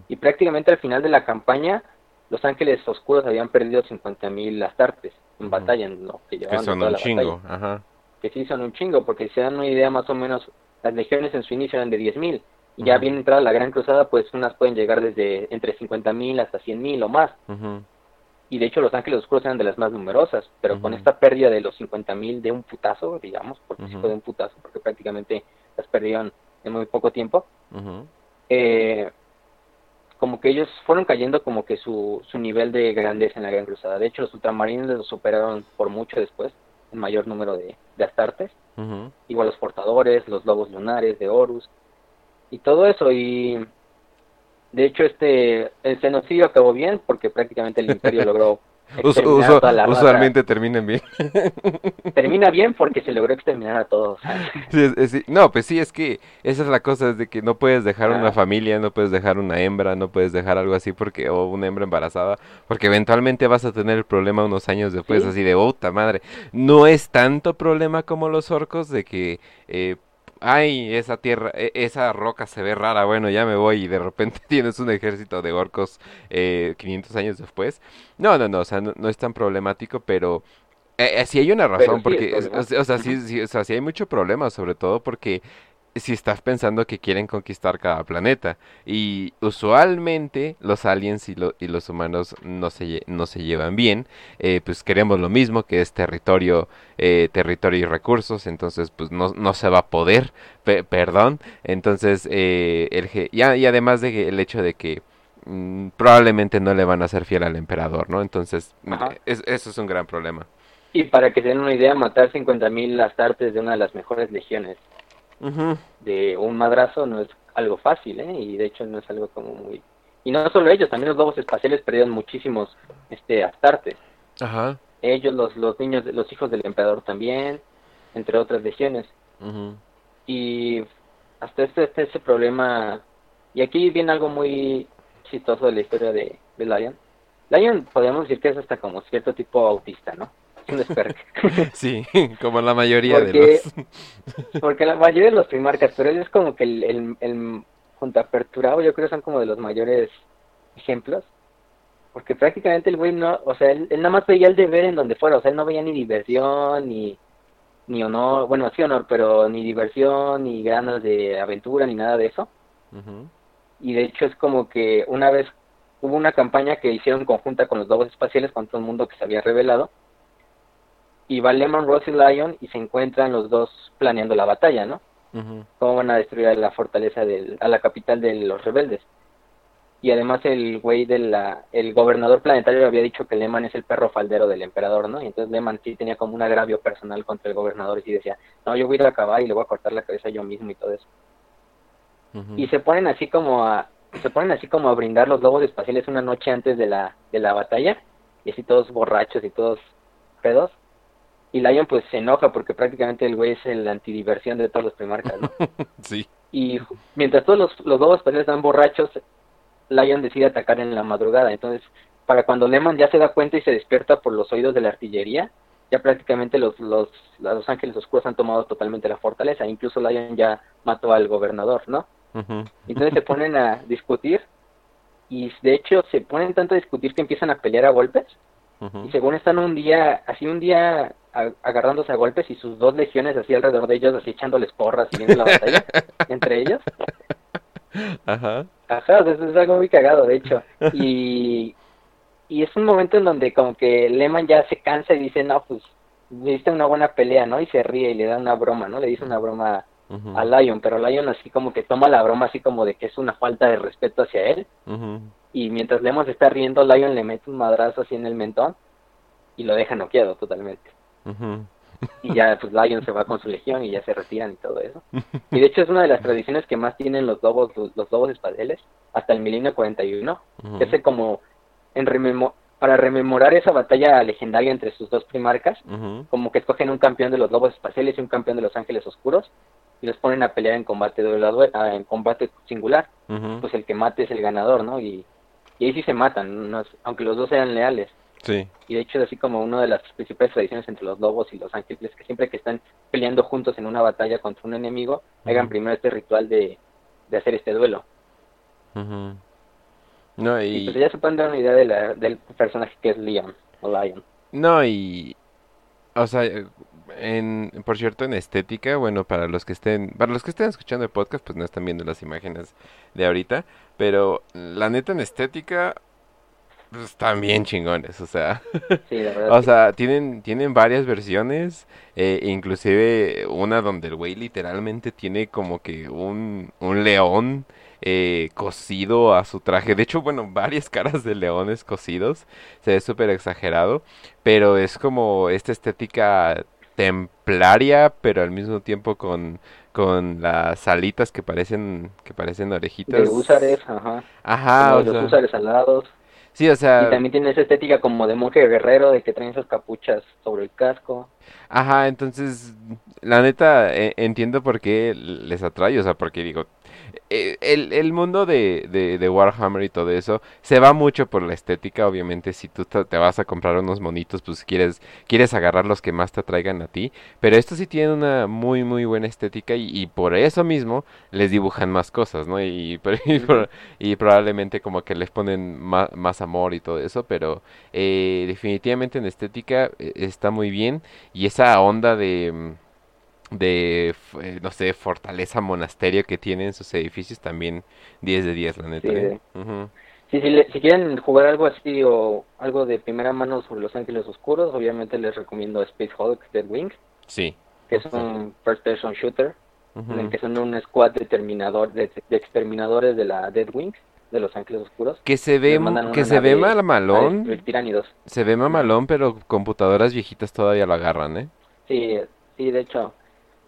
Y prácticamente al final de la campaña, los ángeles oscuros habían perdido 50.000 astartes en batalla, en lo que llevaban son toda un la chingo, batalla. ajá. Que sí son un chingo, porque si se dan una idea más o menos, las legiones en su inicio eran de 10.000. Y ya bien entrada la Gran Cruzada, pues unas pueden llegar desde entre 50.000 hasta 100.000 o más. Y de hecho los ángeles oscuros eran de las más numerosas, pero con esta pérdida de los 50.000 de un putazo, digamos, porque sí fue de un putazo, porque prácticamente las perdieron en muy poco tiempo, eh, como que ellos fueron cayendo como que su, su nivel de grandeza en la Gran Cruzada. De hecho, los ultramarines los superaron por mucho después, en mayor número de, de astartes, igual los portadores, los lobos lunares de Horus, y todo eso, y de hecho este, el genocidio acabó bien, porque prácticamente el imperio logró Us- usualmente terminan bien. Termina bien porque se logró exterminar a todos. Sí, es- es- sí. No, pues sí, es que esa es la cosa, es de que no puedes dejar una familia, no puedes dejar una hembra, no puedes dejar algo así porque, o una hembra embarazada, porque eventualmente vas a tener el problema unos años después, Sí. así de, puta madre. No es tanto problema como los orcos de que, eh, ay, esa tierra, e- esa roca se ve rara, bueno, ya me voy y de repente tienes un ejército de orcos eh, 500 años después. No, no, no, o sea, no, no es tan problemático, pero... Eh, eh, sí hay una razón, sí porque, o sea, o sea, sí, sí, o sea, sí hay mucho problema, sobre todo porque si estás pensando que quieren conquistar cada planeta, y usualmente los aliens y, lo- y los humanos no se, no se llevan bien, eh, pues queremos lo mismo, que es territorio, eh, territorio y recursos, entonces pues no, no se va a poder, pe- perdón, entonces, eh, el, y, y además de que el hecho de que mm, probablemente no le van a ser fiel al emperador, ¿no? Entonces, es- eso es un gran problema. Y para que se den una idea, matar 50.000 astartes de una de las mejores legiones De un madrazo no es algo fácil, ¿eh? Y de hecho no es algo como muy... Y no solo ellos, también los lobos espaciales perdieron muchísimos este astartes. Ajá. Ellos, los, los niños, los hijos del emperador también, entre otras legiones. ujú, Y hasta este, este, ese problema... Y aquí viene algo muy chistoso de la historia de, de Lion. Lion podríamos decir que es hasta como cierto tipo autista, ¿no? Un. Sí, como la mayoría de Porque- los... Porque la mayoría de los primarcas, pero él es como que el, el, el junto a Perturabo, yo creo que son como de los mayores ejemplos. Porque prácticamente el güey no, o sea, él, él nada más veía el deber en donde fuera, o sea, él no veía ni diversión, ni, ni honor, bueno, sí honor, pero ni diversión, ni ganas de aventura, ni nada de eso. Y de hecho es como que una vez hubo una campaña que hicieron conjunta con los lobos espaciales contra un mundo que se había revelado. Y va Lemon, Ross y Lion y se encuentran los dos planeando la batalla, ¿no? Cómo van a destruir a la fortaleza, del, a la capital de los rebeldes. Y además el güey de la, el gobernador planetario había dicho que Lehman es el perro faldero del emperador, ¿no? Y entonces Lehman sí tenía como un agravio personal contra el gobernador y sí decía, no, yo voy a ir a acabar y le voy a cortar la cabeza yo mismo y todo eso. Y se ponen así como a, se ponen así como a brindar los lobos espaciales una noche antes de la, de la batalla, y así todos borrachos y todos pedos. Y Lion pues se enoja porque prácticamente el güey es el antidiversión de todos los primarcas, ¿no? Sí. Y mientras todos los, los lobos espaciales están borrachos, Lion decide atacar en la madrugada. Entonces, para cuando Lehman ya se da cuenta y se despierta por los oídos de la artillería, ya prácticamente los, los, los ángeles oscuros han tomado totalmente la fortaleza. Incluso Lion ya mató al gobernador, ¿no? Ujú. Entonces se ponen a discutir y de hecho se ponen tanto a discutir que empiezan a pelear a golpes Y según están un día, así un día agarrándose a golpes y sus dos legiones así alrededor de ellos, así echándoles porras y viendo la batalla entre ellos. Ajá. Ajá, o sea, eso es algo muy cagado, de hecho. Y, y es un momento en donde como que Lehman ya se cansa y dice, no, pues, diste una buena pelea, ¿no? Y se ríe y le da una broma, ¿no? Le dice una broma Ujú. a Lion, pero Lion así como que toma la broma así como de que es una falta de respeto hacia él. Y mientras Lehman se está riendo, Lion le mete un madrazo así en el mentón y lo deja noqueado totalmente. Y ya pues Lion se va con su legión y ya se retiran y todo eso. Y de hecho es una de las tradiciones que más tienen los lobos, los, los lobos espaciales, hasta el milenio 41, Ujú. que hace como en rememo- para rememorar esa batalla legendaria entre sus dos primarcas, como que escogen un campeón de los lobos espaciales y un campeón de los ángeles oscuros y los ponen a pelear en combate ah, en combate singular, pues el que mate es el ganador, ¿no? Y, y ahí sí se matan, no es- aunque los dos sean leales. Sí. Y de hecho es así como una de las principales tradiciones entre los lobos y los ángeles, que siempre que están peleando juntos en una batalla contra un enemigo, hagan primero este ritual de, de hacer este duelo. Ujú. No, Y y... pues ya se pueden dar una idea de la, del personaje que es Leon, o Lion. No, y... O sea, en, por cierto, en estética, bueno, para los que estén, para los que estén escuchando el podcast, pues no están viendo las imágenes de ahorita, pero la neta en estética, pues están bien chingones, o sea, Sí, la verdad. o sea, tienen, tienen varias versiones, eh, inclusive una donde el güey literalmente tiene como que un, un león eh, cosido a su traje. De hecho, bueno, varias caras de leones cosidos. Se ve súper exagerado, pero es como esta estética templaria, pero al mismo tiempo con, con las alitas que parecen, que parecen orejitas. de húsares, ajá. Ajá, o los húsares alados. sí, o sea, Y también tiene esa estética como de monje guerrero, de que traen esas capuchas sobre el casco. Ajá, entonces, la neta, e- entiendo por qué les atrae, o sea, porque digo, el, el mundo de, Warhammer y todo eso se va mucho por la estética, obviamente, si tú te vas a comprar unos monitos, pues quieres, quieres agarrar los que más te atraigan a ti, pero esto sí tiene una muy, muy buena estética y, por eso mismo les dibujan más cosas, ¿no? Y, y, probablemente como que les ponen más, más amor y todo eso, pero eh, definitivamente en estética eh, está muy bien. Y esa onda de, mm, de, eh, no sé, fortaleza monasterio que tienen sus edificios también 10 de 10, la neta, Sí, ¿eh? Sí, si, le- si quieren jugar algo así o algo de primera mano sobre los ángeles oscuros, obviamente les recomiendo Space Hulk Dead Wing, Sí. que es un first person shooter, en el que son un squad de, terminador, de, de exterminadores de la Dead Wing, de los ángeles oscuros. Que se ve, que se ve malmalón, se ve mamalón, pero computadoras viejitas todavía lo agarran, ¿eh? Sí, sí, de hecho,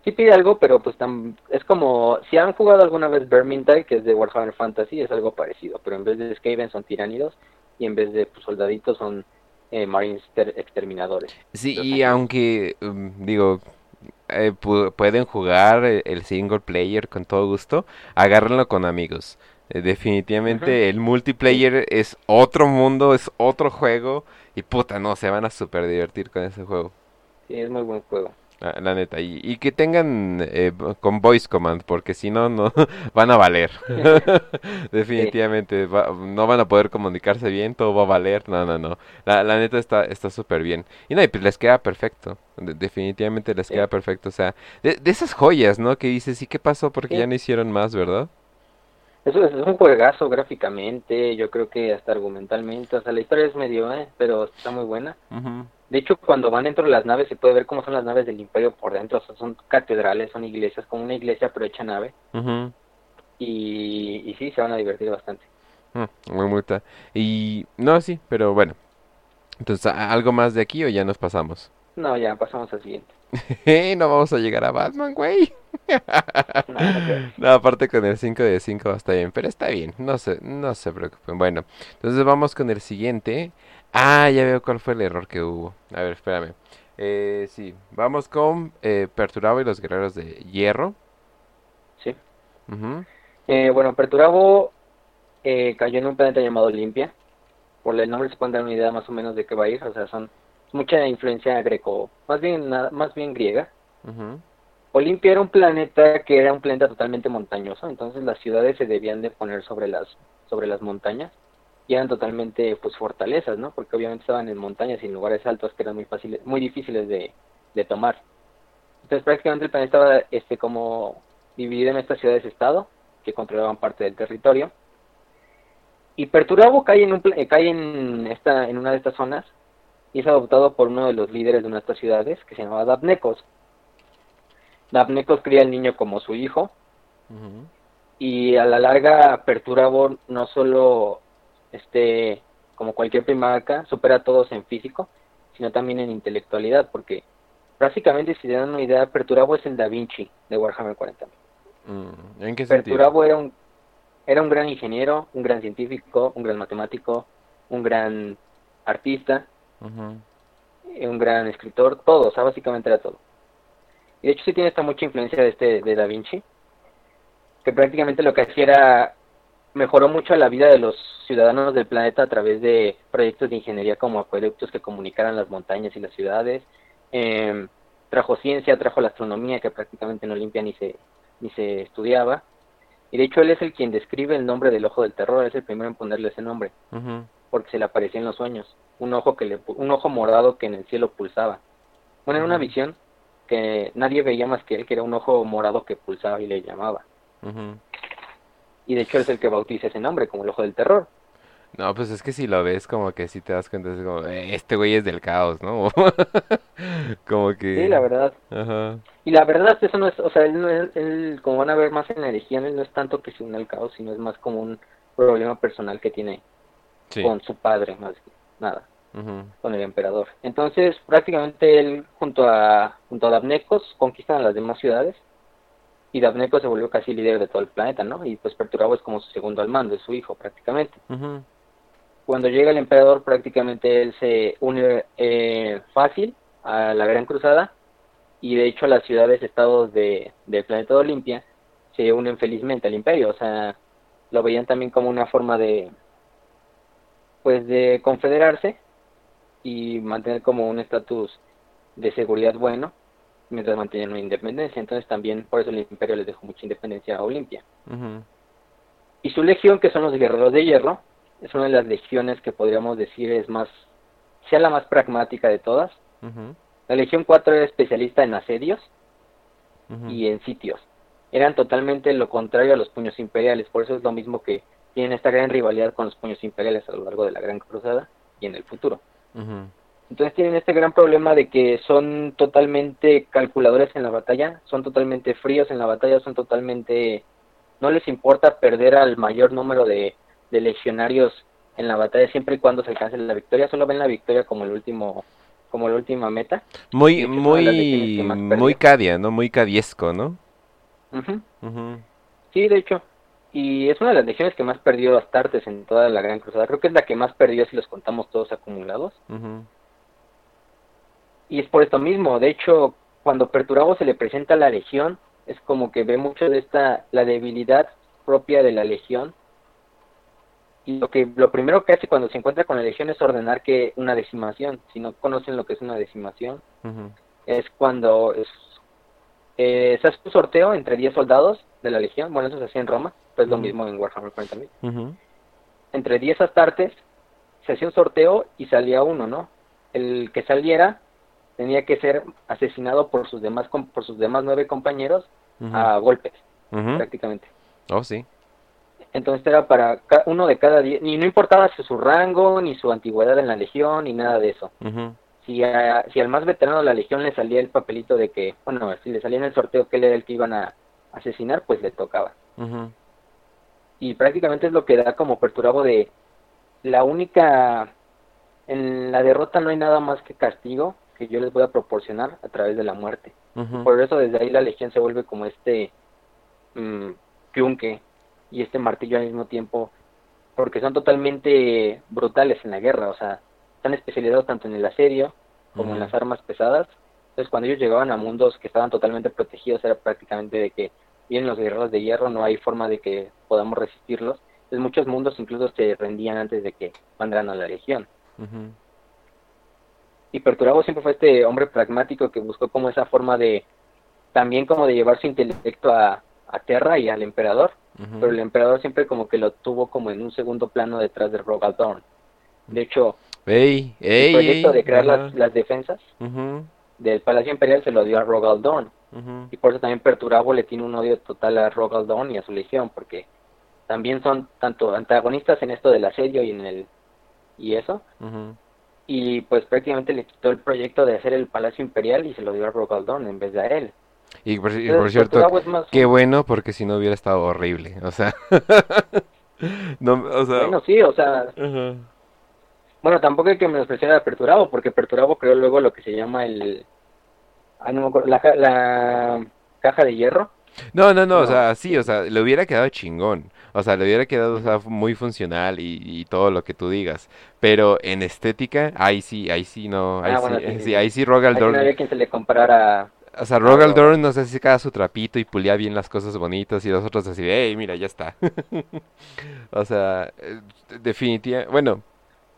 sí pide algo, pero pues tam- es como, si han jugado alguna vez Vermintide, que es de Warhammer Fantasy, es algo parecido, pero en vez de Skaven son tiránidos y en vez de pues, soldaditos son eh, Marines ter- exterminadores. Sí, y aunque, um, digo, eh, pu- pueden jugar eh, el single player con todo gusto, agárrenlo con amigos. Eh, definitivamente el multiplayer es otro mundo, es otro juego y puta, no, se van a super divertir con ese juego. Sí, es muy buen juego. La, la neta, y, y que tengan eh, con voice command, porque si no, no van a valer. Definitivamente, va- no van a poder comunicarse bien, todo va a valer. No, no, no. La, la neta está está súper bien. Y no, y pues les queda perfecto. De- definitivamente les Sí. queda perfecto. O sea, de, de esas joyas, ¿no? Que dices, ¿y qué pasó? Porque Sí. ya no hicieron más, ¿verdad? Eso es, un juegazo gráficamente, yo creo que hasta argumentalmente, o sea, la historia es medio, eh, pero está muy buena. De hecho, cuando van dentro de las naves se puede ver cómo son las naves del Imperio por dentro, o sea, son catedrales, son iglesias, como una iglesia pero hecha nave, y, y sí, se van a divertir bastante. Mm, Muy multa. Y no, sí, pero bueno. Entonces, ¿a- ¿algo más de aquí o ya nos pasamos? No, ya pasamos al siguiente. no vamos a llegar a Batman, güey. No, aparte con el 5 de 5 está bien, pero está bien, no se, no se preocupen. Bueno, entonces vamos con el siguiente. Ah, ya veo cuál fue el error que hubo. A ver, espérame. Eh, sí, vamos con eh, Perturabo y los guerreros de hierro. Sí. Ujú, Eh, bueno, Perturabo eh, cayó en un planeta llamado Olimpia. Por el nombre se pueden dar una idea más o menos de qué va a ir. O sea, son mucha influencia greco, más bien, más bien griega. ujú, Olimpia era un planeta que era un planeta totalmente montañoso, entonces las ciudades se debían de poner sobre las sobre las montañas y eran totalmente pues fortalezas, ¿no? Porque obviamente estaban en montañas y en lugares altos que eran muy fáciles, muy difíciles de, de tomar. Entonces prácticamente el planeta estaba este como dividido en estas ciudades estado que controlaban parte del territorio. Y Perturabo cae en un eh, cae en esta en una de estas zonas y es adoptado por uno de los líderes de una de estas ciudades que se llamaba Dapnecos. Dapnecos cría al niño como su hijo y a la larga Perturabo no solo este como cualquier primarca supera a todos en físico, sino también en intelectualidad, porque prácticamente si te dan una idea, Perturabo es el Da Vinci de Warhammer 40. mm, ¿En qué sentido? Perturabo era un era un gran ingeniero, un gran científico, un gran matemático, un gran artista, Un gran escritor, todo, o sea, básicamente era todo. Y de hecho sí tiene esta mucha influencia de este de Da Vinci, que prácticamente lo que hacía era mejoró mucho la vida de los ciudadanos del planeta a través de proyectos de ingeniería como acueductos que comunicaran las montañas y las ciudades. Eh, trajo ciencia, trajo la astronomía que prácticamente en Olimpia ni se ni se estudiaba. Y de hecho él es el quien describe el nombre del ojo del terror, es el primero en ponerle ese nombre ujú, porque se le aparecía en los sueños, un ojo que le un ojo morado que en el cielo pulsaba. Bueno, era una visión que nadie veía más que él, que era un ojo morado que pulsaba y le llamaba. Y de hecho es el que bautiza ese nombre como el ojo del terror. No, pues es que si lo ves como que si te das cuenta, es como, "Eh, este güey es del caos, ¿no? Como que... Sí, la verdad. Ajá. Y la verdad eso no es, o sea, él, no es- él, como van a ver más en la él no es tanto que se une al caos, sino es más como un problema personal que tiene Sí. con su padre, más que nada. con el emperador. Entonces, prácticamente él junto a junto a Dabnecos conquistan a las demás ciudades y Dabnecos se volvió casi líder de todo el planeta, ¿no? Y pues Perturabo es como su segundo al mando, es su hijo prácticamente. ujú, Cuando llega el emperador, prácticamente él se une eh, fácil a la Gran Cruzada y de hecho las ciudades estados de, del planeta de Olimpia se unen felizmente al imperio, o sea, lo veían también como una forma de pues de confederarse y mantener como un estatus de seguridad bueno mientras mantenían una independencia, entonces también por eso el imperio les dejó mucha independencia a Olimpia. Y su legión, que son los guerreros de hierro, es una de las legiones que podríamos decir es más, sea la más pragmática de todas. La legión 4 era especialista en asedios y en sitios. Eran totalmente lo contrario a los puños imperiales, por eso es lo mismo que tienen esta gran rivalidad con los puños imperiales a lo largo de la Gran Cruzada y en el futuro. Entonces tienen este gran problema de que son totalmente calculadores en la batalla, son totalmente fríos en la batalla, son totalmente... No les importa perder al mayor número de, de legionarios en la batalla siempre y cuando se alcance la victoria, solo ven la victoria como el último como la última meta. Muy, muy, muy cadia, ¿no? Muy cadiesco, ¿no? Ujú. Ujú, Sí, de hecho. Y es una de las legiones que más perdió Astartes en toda la Gran Cruzada. Creo que es la que más perdió si los contamos todos acumulados. Y es por esto mismo, de hecho, cuando Perturabo se le presenta a la legión, es como que ve mucho de esta, la debilidad propia de la legión. Y lo que lo primero que hace cuando se encuentra con la legión es ordenar que una decimación. Si no conocen lo que es una decimación, es cuando es, eh, se hace un sorteo entre 10 soldados de la legión. Bueno, eso se hacía en Roma, pues lo mismo en Warhammer 40.000. ujú, Entre 10 astartes se hacía un sorteo y salía uno, ¿no? El que saliera tenía que ser asesinado por sus demás por sus demás nueve compañeros a golpes prácticamente Oh, sí. Entonces era para uno de cada diez, y no importaba su, su rango, ni su antigüedad en la legión, ni nada de eso. Si, a- si al más veterano de la legión le salía el papelito de que, bueno, si le salía en el sorteo que él era el que iban a asesinar, pues le tocaba. Y prácticamente es lo que da como perturabo de la única, en la derrota no hay nada más que castigo que yo les voy a proporcionar a través de la muerte. Por eso desde ahí la legión se vuelve como este mm, yunque y este martillo al mismo tiempo, porque son totalmente brutales en la guerra, o sea, están especializados tanto en el asedio como en las armas pesadas. Entonces cuando ellos llegaban a mundos que estaban totalmente protegidos era prácticamente de que vienen los guerreros de hierro, no hay forma de que podamos resistirlos. Entonces muchos mundos incluso se rendían antes de que mandaran a la legión. Y Perturabo siempre fue este hombre pragmático que buscó como esa forma de, también como de llevar su intelecto a, a Terra y al emperador, pero el emperador siempre como que lo tuvo como en un segundo plano detrás de Rogaldorn. De hecho, Ey, el proyecto ey. de crear las, las defensas del Palacio Imperial se lo dio a Y por eso también Perturabo le tiene un odio total a Rogaldorn y a su legión, porque también son tanto antagonistas en esto del asedio y en el y eso, y pues prácticamente le quitó el proyecto de hacer el Palacio Imperial y se lo dio a Rogaldorn en vez de a él. Y por, y por cierto, más- qué bueno, porque si no hubiera estado horrible. O sea, no, o sea, Bueno, sí, o sea, bueno, tampoco hay que menospreciar a Perturabo, porque Perturabo creó luego lo que se llama el... Ah, no me acuerdo, la, ca- la caja de hierro. No, no, no, o sea, sí, o sea, le hubiera quedado chingón. O sea, le hubiera quedado, o sea, muy funcional y, y todo lo que tú digas. Pero en estética, ahí sí, ahí sí no, ahí Ah, sí, bueno, sí, eh, sí, sí, sí. ahí sí Aquí Rogaldorn, no había quien se le comparara... o sea, Rogaldorn no sé si sacaba su trapito y pulía bien las cosas bonitas y los otros así hey, mira, ya está. O sea, definitivamente, bueno,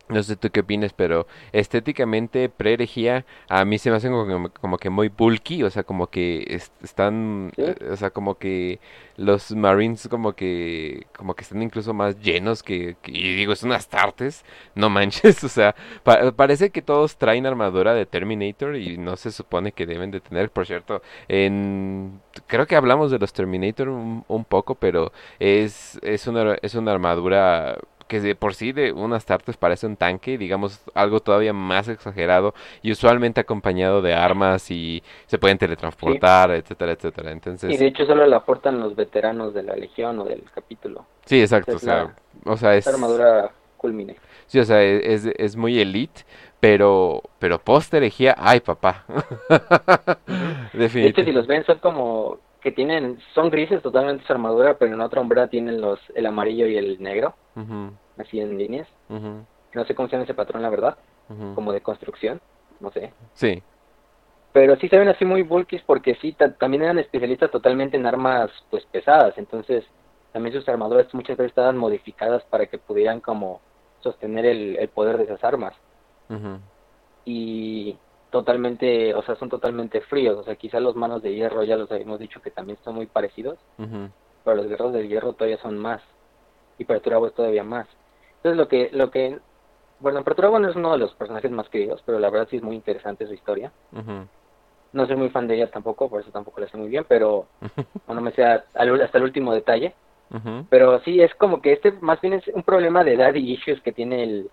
no sé tú qué opinas, pero estéticamente pre-herejía a mí se me hacen como, como que muy bulky, o sea, como que es- están, ¿Sí? eh, o sea, como que los Marines como que, como que están incluso más llenos que, que- y digo, es unas tartes, no manches, o sea, pa- parece que todos traen armadura de Terminator y no se supone que deben de tener, por cierto, en, creo que hablamos de los Terminator un, un poco, pero es, es una, es una armadura que de por sí de unas tartes parece un tanque, digamos algo todavía más exagerado y usualmente acompañado de armas y se pueden teletransportar, etcétera, etcétera. Entonces, Y de hecho solo la aportan los veteranos de la legión o del capítulo. sí, exacto, o sea, la- o sea, es, armadura culmine. sí, o sea, e, es, es muy elite, pero, pero post herejía, ay papá, De hecho, si definitivamente. los ven, son como que tienen, son grises totalmente su armadura, pero en otra hombrera tienen los, el amarillo y el negro, así en líneas. No sé cómo se llama ese patrón, la verdad, como de construcción, no sé. Sí, Pero sí se ven así muy bulkies porque sí, ta- también eran especialistas totalmente en armas pues pesadas, entonces también sus armaduras muchas veces estaban modificadas para que pudieran como sostener el, el poder de esas armas. y totalmente, o sea, son totalmente fríos, o sea, quizá los manos de hierro ya los habíamos dicho que también son muy parecidos, pero los guerreros del hierro todavía son más y Perturabo es todavía más. Entonces lo que lo que bueno, Perturabo no es uno de los personajes más queridos, pero la verdad sí es muy interesante su historia. No soy muy fan de ella tampoco, por eso tampoco la sé muy bien, pero o no me sea hasta el último detalle, Pero sí es como que este más bien es un problema de daddy issues que tiene el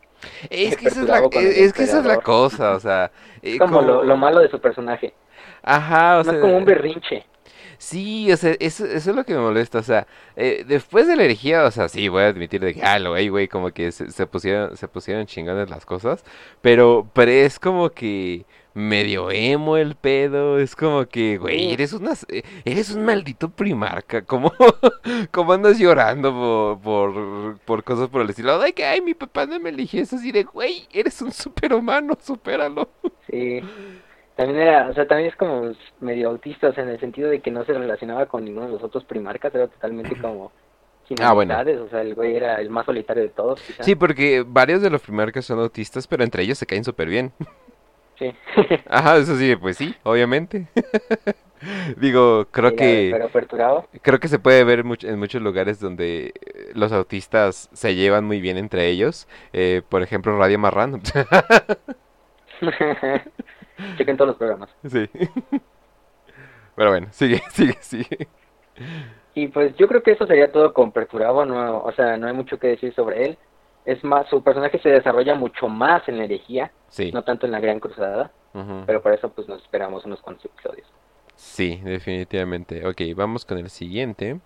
Es que esa es la, es, que esa es la cosa, o sea, eh, es como lo, lo malo de su personaje. Ajá, o No sea, es como un berrinche. sí, o sea, eso, eso es lo que me molesta, o sea, eh, después de la herejía, o sea, sí, voy a admitir de que, ah, lo güey, güey, como que se, se pusieron, se pusieron chingones las cosas, pero, pero es como que medio emo el pedo, es como que, güey, eres una, eres un maldito primarca, ¿cómo, cómo andas llorando por, por, por cosas por el estilo? Ay, que, ay, mi papá no me eligió, es así de, güey, eres un superhumano, supéralo. Sí. También era, o sea, también es como medio autista, o sea, en el sentido de que no se relacionaba con ninguno de los otros primarcas, era totalmente como sin Ah, bueno. o sea, el güey era el más solitario de todos, quizá. Sí, porque varios de los primarcas son autistas, pero entre ellos se caen súper bien. Sí. Ajá, eso sí, pues sí, obviamente. Digo, creo que Pero creo que se puede ver much- en muchos lugares donde eh, los autistas se llevan muy bien entre ellos. Eh, por ejemplo, Radio Marrano. Chequen todos los programas. Sí. Pero bueno, sigue, sigue, sigue. Y pues yo creo que eso sería todo con Perturabo, no, o sea, no hay mucho que decir sobre él. Es más, su personaje se desarrolla mucho más en la herejía, Sí. no tanto en la Gran Cruzada, ujú. pero para eso pues nos esperamos unos cuantos episodios. Sí, definitivamente. Ok, vamos con el siguiente.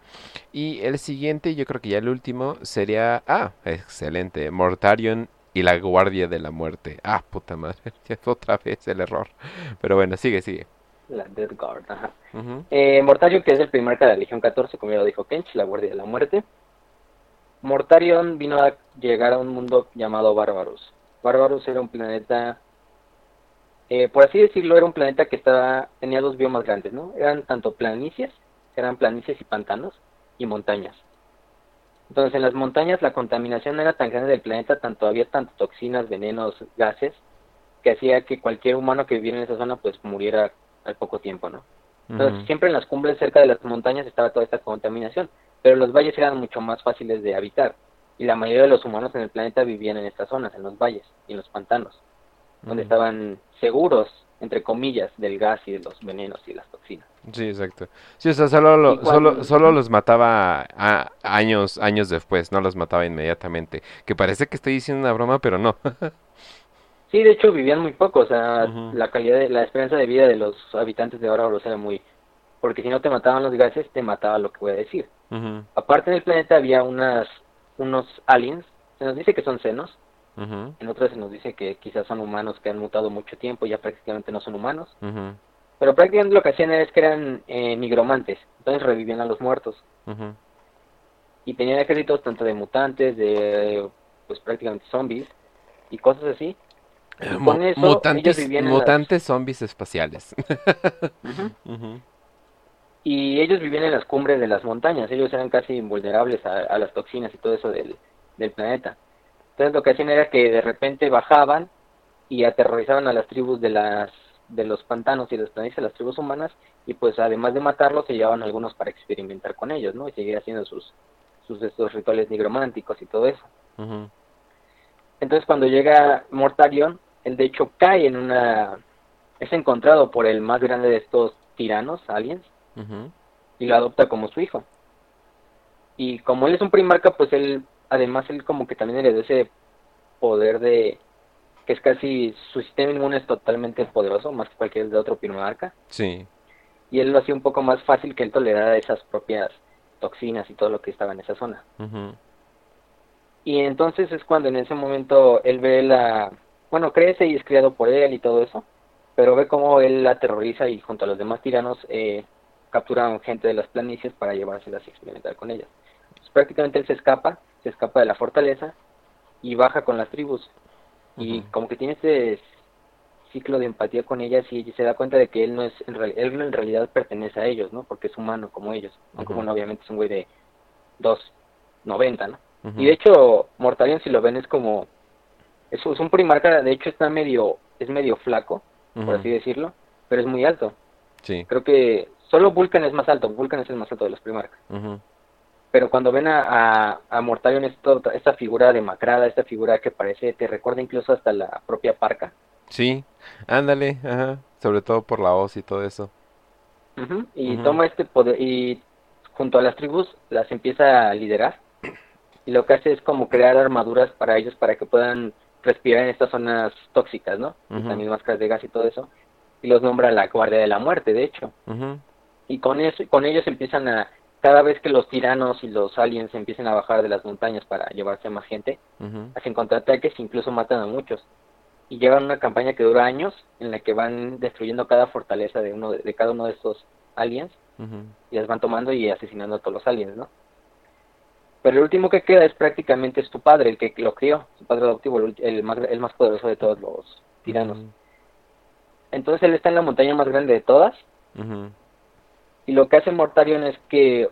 Y el siguiente, yo creo que ya el último, sería... Ah, excelente. Mortarion y la Guardia de la Muerte. Ah, puta madre. Otra vez el error. Pero bueno, sigue, sigue. La Death Guard, ajá. Eh, Mortarion, que es el primer de la Legión 14, como ya lo dijo Kench, la Guardia de la Muerte. Mortarion vino a llegar a un mundo llamado Bárbaros. Bárbaros era un planeta, eh, por así decirlo, era un planeta que estaba, tenía dos biomas grandes, ¿no? Eran tanto planicies, eran planicies y pantanos, y montañas. Entonces, en las montañas la contaminación era tan grande del planeta, tanto había tanto toxinas, venenos, gases, que hacía que cualquier humano que viviera en esa zona, pues muriera al poco tiempo, ¿no? Entonces, siempre en las cumbres cerca de las montañas estaba toda esta contaminación, pero los valles eran mucho más fáciles de habitar y la mayoría de los humanos en el planeta vivían en estas zonas, en los valles y en los pantanos, donde estaban seguros, entre comillas, del gas y de los venenos y las toxinas. Sí, exacto. Sí, o sea, solo, lo- cuando- solo, solo los mataba a- años, años después, no los mataba inmediatamente. Que parece que estoy diciendo una broma, pero no. Sí, de hecho vivían muy poco, o sea, la calidad de la esperanza de vida de los habitantes de Bárbaros era muy porque si no te mataban los gases, te mataba lo que voy a decir. Aparte del planeta había unas unos aliens, se nos dice que son senos, En otras se nos dice que quizás son humanos que han mutado mucho tiempo y ya prácticamente no son humanos. Pero prácticamente lo que hacían es que eran eh, nigromantes. Entonces revivían a los muertos. Y tenían ejércitos tanto de mutantes, de pues prácticamente zombies y cosas así. Con eso mutantes, ellos vivían en las- mutantes zombies espaciales. Y ellos vivían en las cumbres de las montañas. Ellos eran casi invulnerables a, a las toxinas y todo eso del, del planeta. Entonces lo que hacían era que de repente bajaban y aterrorizaban a las tribus de las de los pantanos y de las planicies, las tribus humanas, y pues además de matarlos se llevaban algunos para experimentar con ellos, ¿no? Y seguir haciendo sus, sus estos rituales nigrománticos y todo eso. Entonces cuando llega Mortarion, él de hecho cae en una... es encontrado por el más grande de estos tiranos, aliens, y lo adopta como su hijo. Y como él es un primarca, pues él, además él como que también heredó ese poder de que es casi su sistema inmune es totalmente poderoso, más que cualquier de otro primarca, Sí. y él lo hacía un poco más fácil que él tolerara esas propias toxinas y todo lo que estaba en esa zona. Y entonces es cuando en ese momento él ve la, bueno, crece y es criado por él y todo eso, pero ve cómo él la aterroriza y junto a los demás tiranos eh, capturan gente de las planicies para llevárselas y experimentar con ellas. Entonces, prácticamente él se escapa, se escapa de la fortaleza y baja con las tribus. Y como que tiene este ciclo de empatía con ellas y se da cuenta de que él no es, en real- él en realidad pertenece a ellos, ¿no? Porque es humano como ellos. Aunque Ujú. bueno, obviamente es un güey de 2.90, ¿no? Y de hecho, Mortarion, si lo ven, es como. Es, es un primarca, de hecho, está medio. Es medio flaco, por así decirlo, pero es muy alto. Sí. Creo que solo Vulcan es más alto. Vulcan es el más alto de los primarcas. Pero cuando ven a, a, a Mortarion, esto, esta figura demacrada, esta figura que parece. Te recuerda incluso hasta la propia parca. Sí. Ándale, ajá. Sobre todo por la voz y todo eso. Y toma este poder. Y junto a las tribus, las empieza a liderar. Y lo que hace es como crear armaduras para ellos para que puedan respirar en estas zonas tóxicas, ¿no? Ujú. también máscaras de gas y todo eso. Y los nombra la Guardia de la Muerte, de hecho. Y con eso, con ellos empiezan a, cada vez que los tiranos y los aliens empiezan a bajar de las montañas para llevarse a más gente, hacen contraataques e incluso matan a muchos. Y llevan una campaña que dura años, en la que van destruyendo cada fortaleza de uno de, de cada uno de estos aliens y las van tomando y asesinando a todos los aliens, ¿no? Pero el último que queda es prácticamente es tu padre, el que lo crió, su padre adoptivo, el, el más, el más poderoso de todos los tiranos. Entonces él está en la montaña más grande de todas y lo que hace Mortarion es que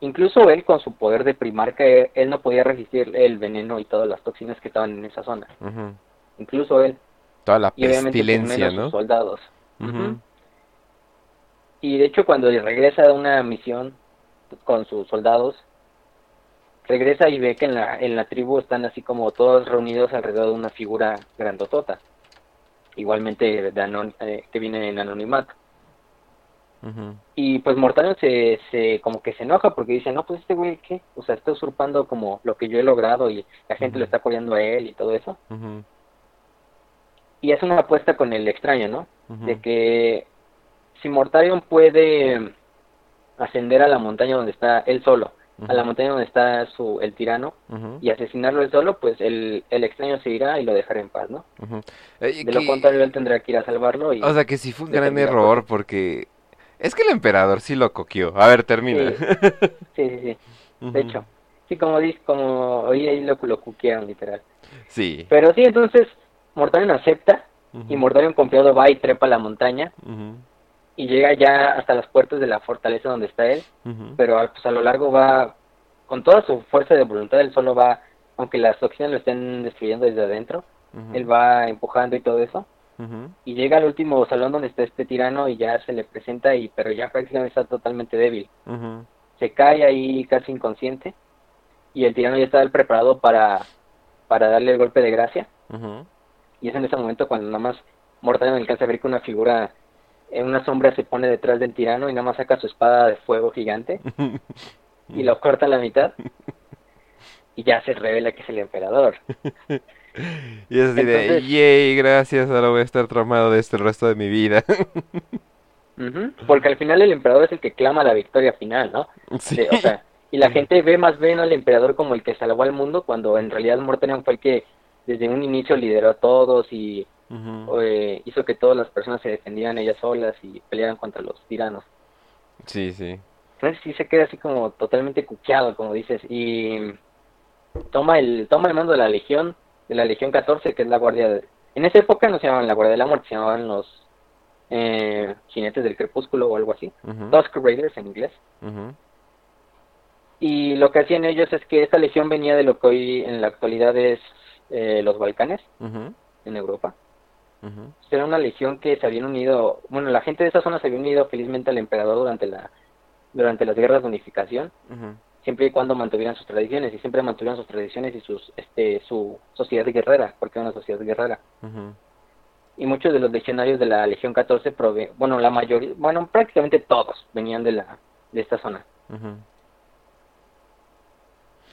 incluso él con su poder de primarca, él, no podía resistir el veneno y todas las toxinas que estaban en esa zona. Incluso él Toda la y pestilencia, menos sus ¿no? soldados. Y de hecho cuando regresa de una misión con sus soldados, regresa y ve que en la, en la tribu están así como todos reunidos alrededor de una figura grandotota. Igualmente de anon- eh, que viene en anonimato. Y pues Mortarion se, se como que se enoja porque dice, no, pues este güey, ¿qué? O sea, está usurpando como lo que yo he logrado y la gente lo está apoyando a él y todo eso. Y es una apuesta con el extraño, ¿no? De que si Mortarion puede ascender a la montaña donde está él solo, a la montaña donde está su, el tirano, y asesinarlo él solo, pues el, el extraño se irá y lo dejará en paz, ¿no? Eh, De lo contrario, él tendrá que ir a salvarlo y... O sea que sí fue un gran error porque es que el emperador sí lo coqueó. A ver, termina. Sí, sí, sí. De hecho, sí, como dice, como hoy ahí lo, lo cuquearon, literal. Sí. Pero sí, entonces Mortarion acepta y Mortarion confiado va y trepa la montaña y llega ya hasta las puertas de la fortaleza donde está él, pero a- pues a lo largo va, con toda su fuerza de voluntad, él solo va, aunque las toxinas lo estén destruyendo desde adentro, él va empujando y todo eso, y llega al último salón donde está este tirano y ya se le presenta, y pero ya prácticamente está totalmente débil. Se cae ahí casi inconsciente, y el tirano ya está preparado para, para darle el golpe de gracia. Y es en ese momento cuando nada más Mortarion alcanza a ver que una figura, en una sombra se pone detrás del tirano y nada más saca su espada de fuego gigante y lo corta a la mitad. Y ya se revela que es el emperador. Y es así de, yay, gracias, ahora voy a estar traumado de esto el resto de mi vida. Porque al final el emperador es el que clama la victoria final, ¿no? Sí. De- o sea, y la gente ve más bien al emperador como el que salvó al mundo cuando en realidad Mortarion fue el que desde un inicio lideró a todos y eh, hizo que todas las personas se defendieran ellas solas y pelearan contra los tiranos. Sí, sí. Entonces sí se queda así como totalmente cuqueado, como dices, y toma el toma el mando de la legión, de la legión 14, que es la guardia de... En esa época no se llamaban la guardia de la muerte, se llamaban los eh, jinetes del crepúsculo o algo así, Ujú, Dusk Raiders en inglés. Y lo que hacían ellos es que esta legión venía de lo que hoy en la actualidad es eh, los Balcanes, en Europa. Era una legión que se habían unido, bueno, la gente de esa zona se había unido felizmente al emperador durante la durante las guerras de unificación, siempre y cuando mantuvieran sus tradiciones y siempre mantuvieran sus tradiciones y sus este su sociedad guerrera, porque era una sociedad guerrera. Y muchos de los legionarios de la Legión 14 prove bueno, la mayoría, bueno, prácticamente todos venían de la de esta zona.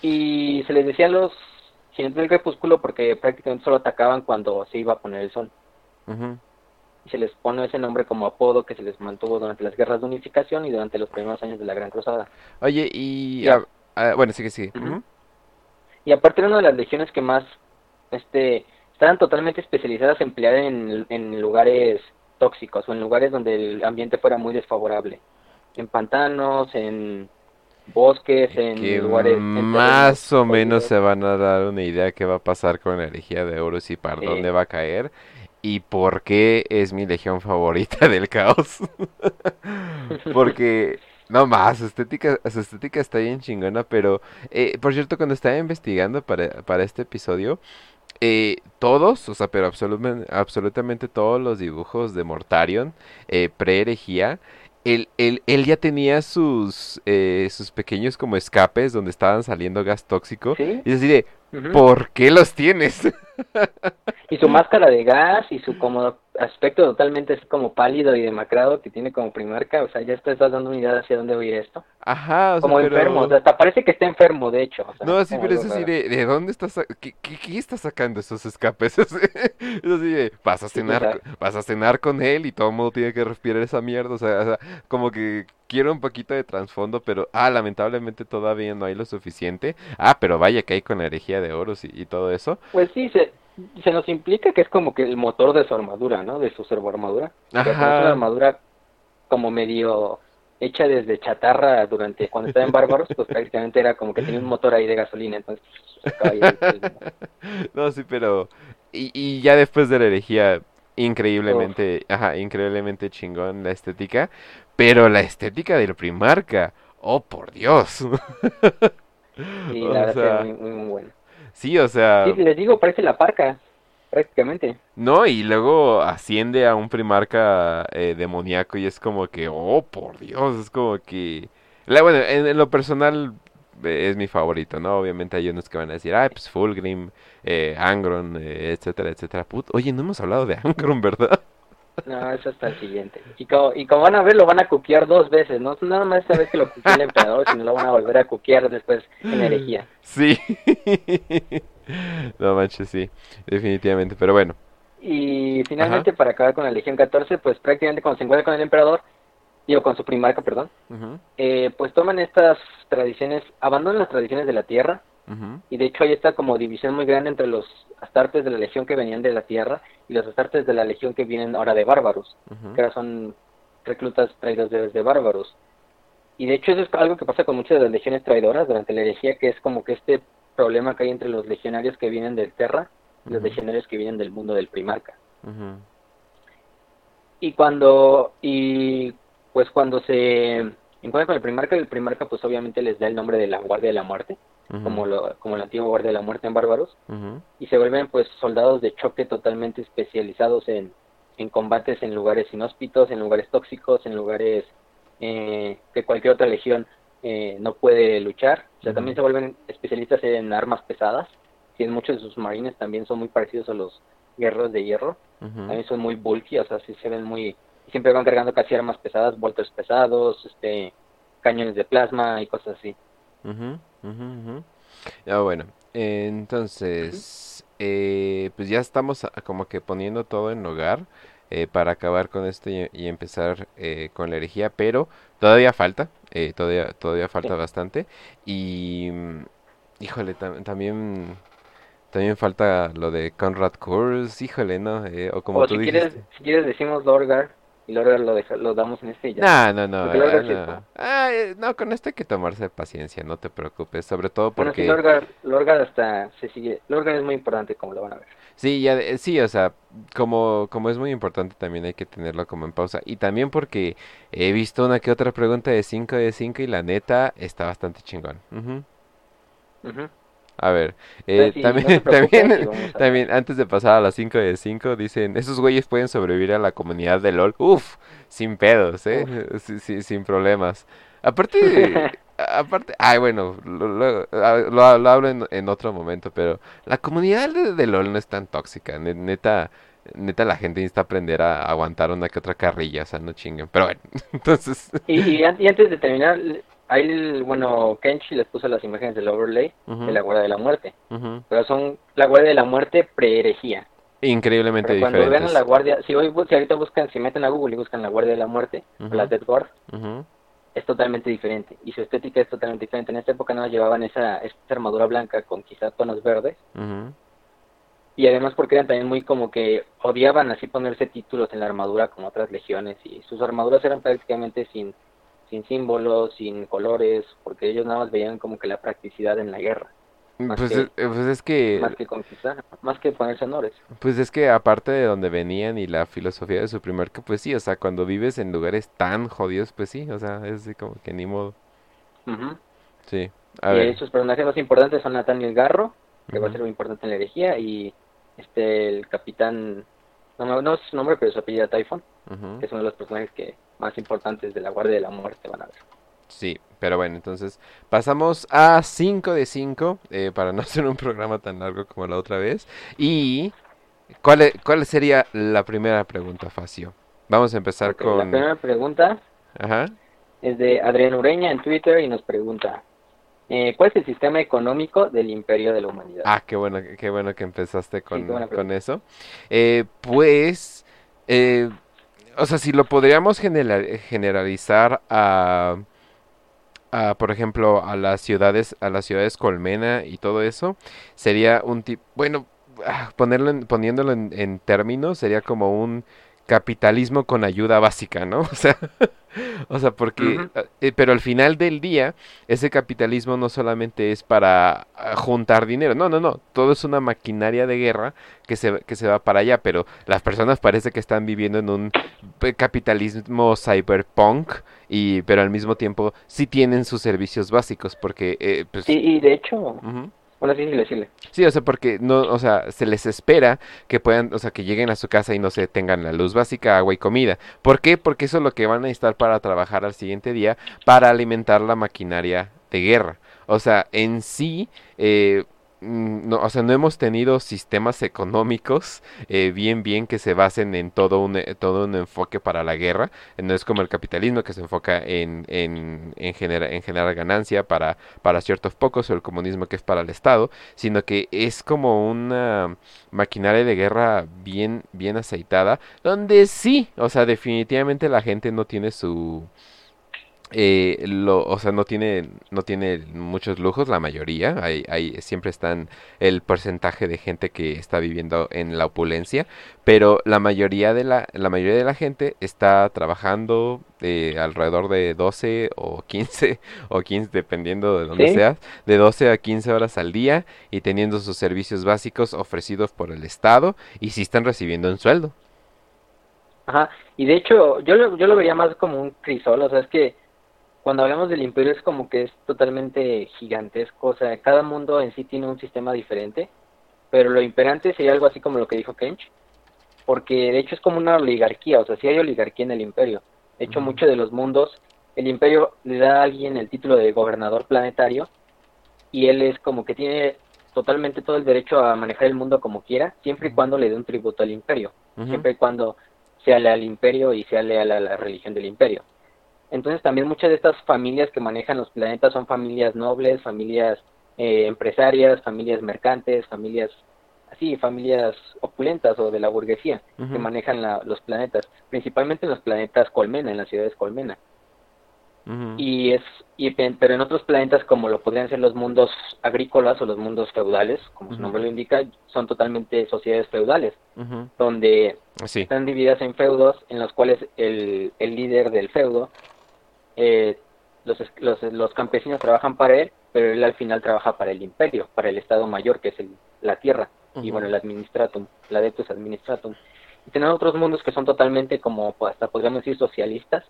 Y se les decía a los jinetes del crepúsculo porque prácticamente solo atacaban cuando se iba a poner el sol. ujú. Y se les pone ese nombre como apodo que se les mantuvo durante las guerras de unificación y durante los primeros años de la Gran Cruzada. Oye, y... Ah, bueno, sigue. Ujú. Ujú, Y aparte era una de las legiones que más este estaban totalmente especializadas en pelear en, en lugares tóxicos o en lugares donde el ambiente fuera muy desfavorable. En pantanos, en bosques, en Que lugares... más o menos se van a dar una idea qué va a pasar con la herejía de Horus y para Sí. dónde va a caer y por qué es mi legión favorita del caos. Porque, no más, su estética, su estética está bien chingona, pero, eh, por cierto, cuando estaba investigando para, para este episodio, eh, todos, o sea, pero absolutamente, absolutamente todos los dibujos de Mortarion, eh, pre-herejía, él, él, él ya tenía sus, eh, sus pequeños como escapes donde estaban saliendo gas tóxico. Sí, Y es así de. ¿por qué los tienes? Y su máscara de gas y su como aspecto totalmente así como pálido y demacrado que tiene como primarca, o sea, ya te estás dando una idea hacia dónde a ir esto. Ajá, o sea, Como pero... enfermo, o sea, hasta parece que está enfermo, de hecho. o sea, No, sí, pero es así de, ¿de dónde estás, qué, qué, qué estás sacando esos escapes? Es así de, vas a Sí, cenar, co- vas a cenar con él y todo el mundo tiene que respirar esa mierda, o sea, o sea, como que quiero un poquito de trasfondo, pero, ah, lamentablemente todavía no hay lo suficiente. Ah, pero vaya que hay con la herejía de oros y, y todo eso. Pues sí, se, se nos implica que es como que el motor de su armadura, ¿no? De su servoarmadura. Como es una Ajá. armadura como medio hecha desde chatarra durante cuando estaba en Bárbaros, pues prácticamente era como que tenía un motor ahí de gasolina, entonces el- No, sí, pero... Y, y ya después de la herejía, increíblemente, ajá, increíblemente chingón la estética, pero la estética del Primarca, oh, por Dios. y O la verdad sea, muy, muy bueno. Sí, o sea, Sí, les digo, parece la parca, prácticamente. no, y luego asciende a un Primarca eh, demoníaco y es como que, oh, por Dios, es como que... La, bueno, en, en lo personal eh, es mi favorito, ¿no? Obviamente hay unos que van a decir, ah, pues Fulgrim, eh, Angron, eh, etcétera, etcétera. Put- Oye, no hemos hablado de Angron, ¿verdad? No, eso hasta el siguiente. Y como, y como van a ver, lo van a cuquear dos veces, no nada más esta vez que lo cuquea el emperador, sino lo van a volver a cuquear después en herejía. Sí. No manches, sí, definitivamente, pero bueno. Y finalmente, para acabar con la Legión 14, pues prácticamente cuando se encuentra con el emperador, digo, con su primarca, perdón, eh, pues toman estas tradiciones, abandonan las tradiciones de la tierra, y de hecho hay esta como división muy grande entre los astartes de la Legión que venían de la tierra y los astartes de la Legión que vienen ahora de bárbaros. que ahora son reclutas traídos desde bárbaros. Y de hecho eso es algo que pasa con muchas de las legiones traidoras durante la herejía, que es como que este problema que hay entre los legionarios que vienen del Terra y los legionarios que vienen del mundo del Primarca. Y cuando, y pues cuando se encuentran con el Primarca, el Primarca pues obviamente les da el nombre de la Guardia de la Muerte, como, lo, como la antigua Guardia de la Muerte en bárbaros, ujú, y se vuelven pues soldados de choque totalmente especializados en, en combates en lugares inhóspitos, en lugares tóxicos, en lugares eh, que cualquier otra legión eh, no puede luchar. O sea, también se vuelven especialistas en armas pesadas. Y en muchos de sus marines también son muy parecidos a los guerreros de hierro. También son muy bulky, o sea, sí se ven muy... Siempre van cargando casi armas pesadas, volters pesados, este cañones de plasma y cosas así. Ujú, ujú, ujú. Ya bueno, entonces, eh, pues ya estamos como que poniendo todo en lugar eh, para acabar con esto y, y empezar eh, con la herejía, pero todavía falta, eh, todavía, todavía falta Sí. bastante y, mm, híjole, tam- también, también falta lo de Conrad Kurz, híjole, ¿no? Eh, o como o tú si dijiste. quieres, si quieres decimos Lorgar, y Lorgar lo, deja- lo damos en este ya. No, no, no, Porque Lorgar eh, no. Ah, eh, no, con esto hay que tomarse paciencia, no te preocupes, sobre todo Bueno, sí, porque... Lorgar, hasta se sigue. Lorgar es muy importante, como lo van a ver. Sí, ya, de- sí, o sea, como, como es muy importante también hay que tenerlo como en pausa. Y también porque he visto una que otra pregunta de 5 de 5 y la neta está bastante chingón. Ujú. Ujú. A ver, eh, sí, también, no también, también antes de pasar a las 5 de 5, dicen, esos güeyes pueden sobrevivir a la comunidad de LOL. Uf, sin pedos, ¿eh? Sí, sí, sin problemas. Aparte, aparte, ay, bueno, lo, lo- lo- lo hablo en, en otro momento, pero la comunidad de, de LOL no es tan tóxica, ne- neta, neta la gente necesita aprender a aguantar una que otra carrilla, o sea, no chinguen. Pero bueno, entonces, y antes de terminar, ahí, bueno, Kenshi les puso las imágenes del overlay de la Guardia de la Muerte. Pero son la Guardia de la Muerte pre-herejía. increíblemente Pero cuando vean a diferentes. la Guardia, si, hoy, si ahorita buscan, si meten a Google y buscan la Guardia de la Muerte, o Ujú, la Death Guard, es totalmente diferente. Y su estética es totalmente diferente. En esta época no llevaban esa, esa armadura blanca con quizá tonos verdes. Y además porque eran también muy como que odiaban así ponerse títulos en la armadura como otras legiones. Y sus armaduras eran prácticamente sin, sin símbolos, sin colores, porque ellos nada más veían como que la practicidad en la guerra. Más Pues, que- eh, pues es que Más que conquistar, más que ponerse honores. Pues es que aparte de donde venían y la filosofía de su primer que pues sí, o sea, cuando vives en lugares tan jodidos, pues sí, o sea, es como que ni modo. Sí. A y ver. sus personajes más importantes son Nathaniel Garro, que va a ser muy importante en la herejía, y este el capitán, no, no es su nombre, pero su apellido Typhon, que es uno de los personajes que más importantes de la Guardia de la Muerte van a ver. Sí, pero bueno, entonces pasamos a 5 de 5 eh, para no hacer un programa tan largo como la otra vez. Y ¿cuál, e- cuál sería la primera pregunta, Facio? Vamos a empezar Ok, La con... primera pregunta Ajá. es de Adrián Ureña en Twitter y nos pregunta, eh, ¿cuál es el sistema económico del imperio de la humanidad? Ah, qué bueno, qué bueno que empezaste con, con eso. Eh, pues, eh, o sea, si lo podríamos general- generalizar a, a, por ejemplo, a las ciudades, a las ciudades colmena y todo eso, sería un tipo, bueno, ah, ponerlo en- poniéndolo en, en términos, sería como un capitalismo con ayuda básica, ¿no? O sea, o sea, porque, Ujú. eh, pero al final del día, ese capitalismo no solamente es para ah, juntar dinero, no, no, no, todo es una maquinaria de guerra que se, que se va para allá, pero las personas parece que están viviendo en un capitalismo cyberpunk, y, pero al mismo tiempo sí tienen sus servicios básicos, porque, eh, pues, Y, y de hecho. Bueno, sí, sí, decirle. Sí, o sea, porque no, o sea, se les espera que puedan, o sea, que lleguen a su casa y no se tengan la luz básica, agua y comida. ¿Por qué? Porque eso es lo que van a necesitar para trabajar al siguiente día para alimentar la maquinaria de guerra. O sea, en sí, eh, no, o sea, no hemos tenido sistemas económicos eh, bien, bien que se basen en todo un, eh, todo un enfoque para la guerra. No es como el capitalismo que se enfoca en, en, en, en generar ganancia para, para ciertos pocos o el comunismo que es para el Estado, sino que es como una maquinaria de guerra bien, bien aceitada, donde sí, o sea, definitivamente la gente no tiene su eh, lo, o sea, no tiene, no tiene muchos lujos, la mayoría. Hay, hay, siempre están el porcentaje de gente que está viviendo en la opulencia, pero la mayoría de la, la mayoría de la gente está trabajando de alrededor de 12 o 15 o 15 dependiendo de donde seas, de 12 a 15 horas al día y teniendo sus servicios básicos ofrecidos por el Estado y si están recibiendo un sueldo. Ajá, y de hecho yo lo, yo lo vería más como un crisol, o sea, es que cuando hablamos del imperio es como que es totalmente gigantesco, o sea, cada mundo en sí tiene un sistema diferente, pero lo imperante sería algo así como lo que dijo Kench, porque de hecho es como una oligarquía, o sea, sí hay oligarquía en el imperio. De hecho, muchos de los mundos, el imperio le da a alguien el título de gobernador planetario y él es como que tiene totalmente todo el derecho a manejar el mundo como quiera, siempre y cuando le dé un tributo al imperio, siempre y cuando sea leal al imperio y sea leal a la religión del imperio. Entonces también muchas de estas familias que manejan los planetas son familias nobles, familias eh, empresarias, familias mercantes, familias así, familias opulentas o de la burguesía que manejan los planetas, principalmente en los planetas colmena, en las ciudades colmena. Y es, y, pero en otros planetas como lo podrían ser los mundos agrícolas o los mundos feudales, como su nombre lo indica, son totalmente sociedades feudales, donde están divididas en feudos en los cuales el, el líder del feudo eh, los, los, los, campesinos trabajan para él, pero él al final trabaja para el imperio, para el Estado Mayor, que es el, la tierra, y bueno, el administratum, la adeptus administratum. Y tenemos otros mundos que son totalmente como, pues, hasta podríamos decir, socialistas,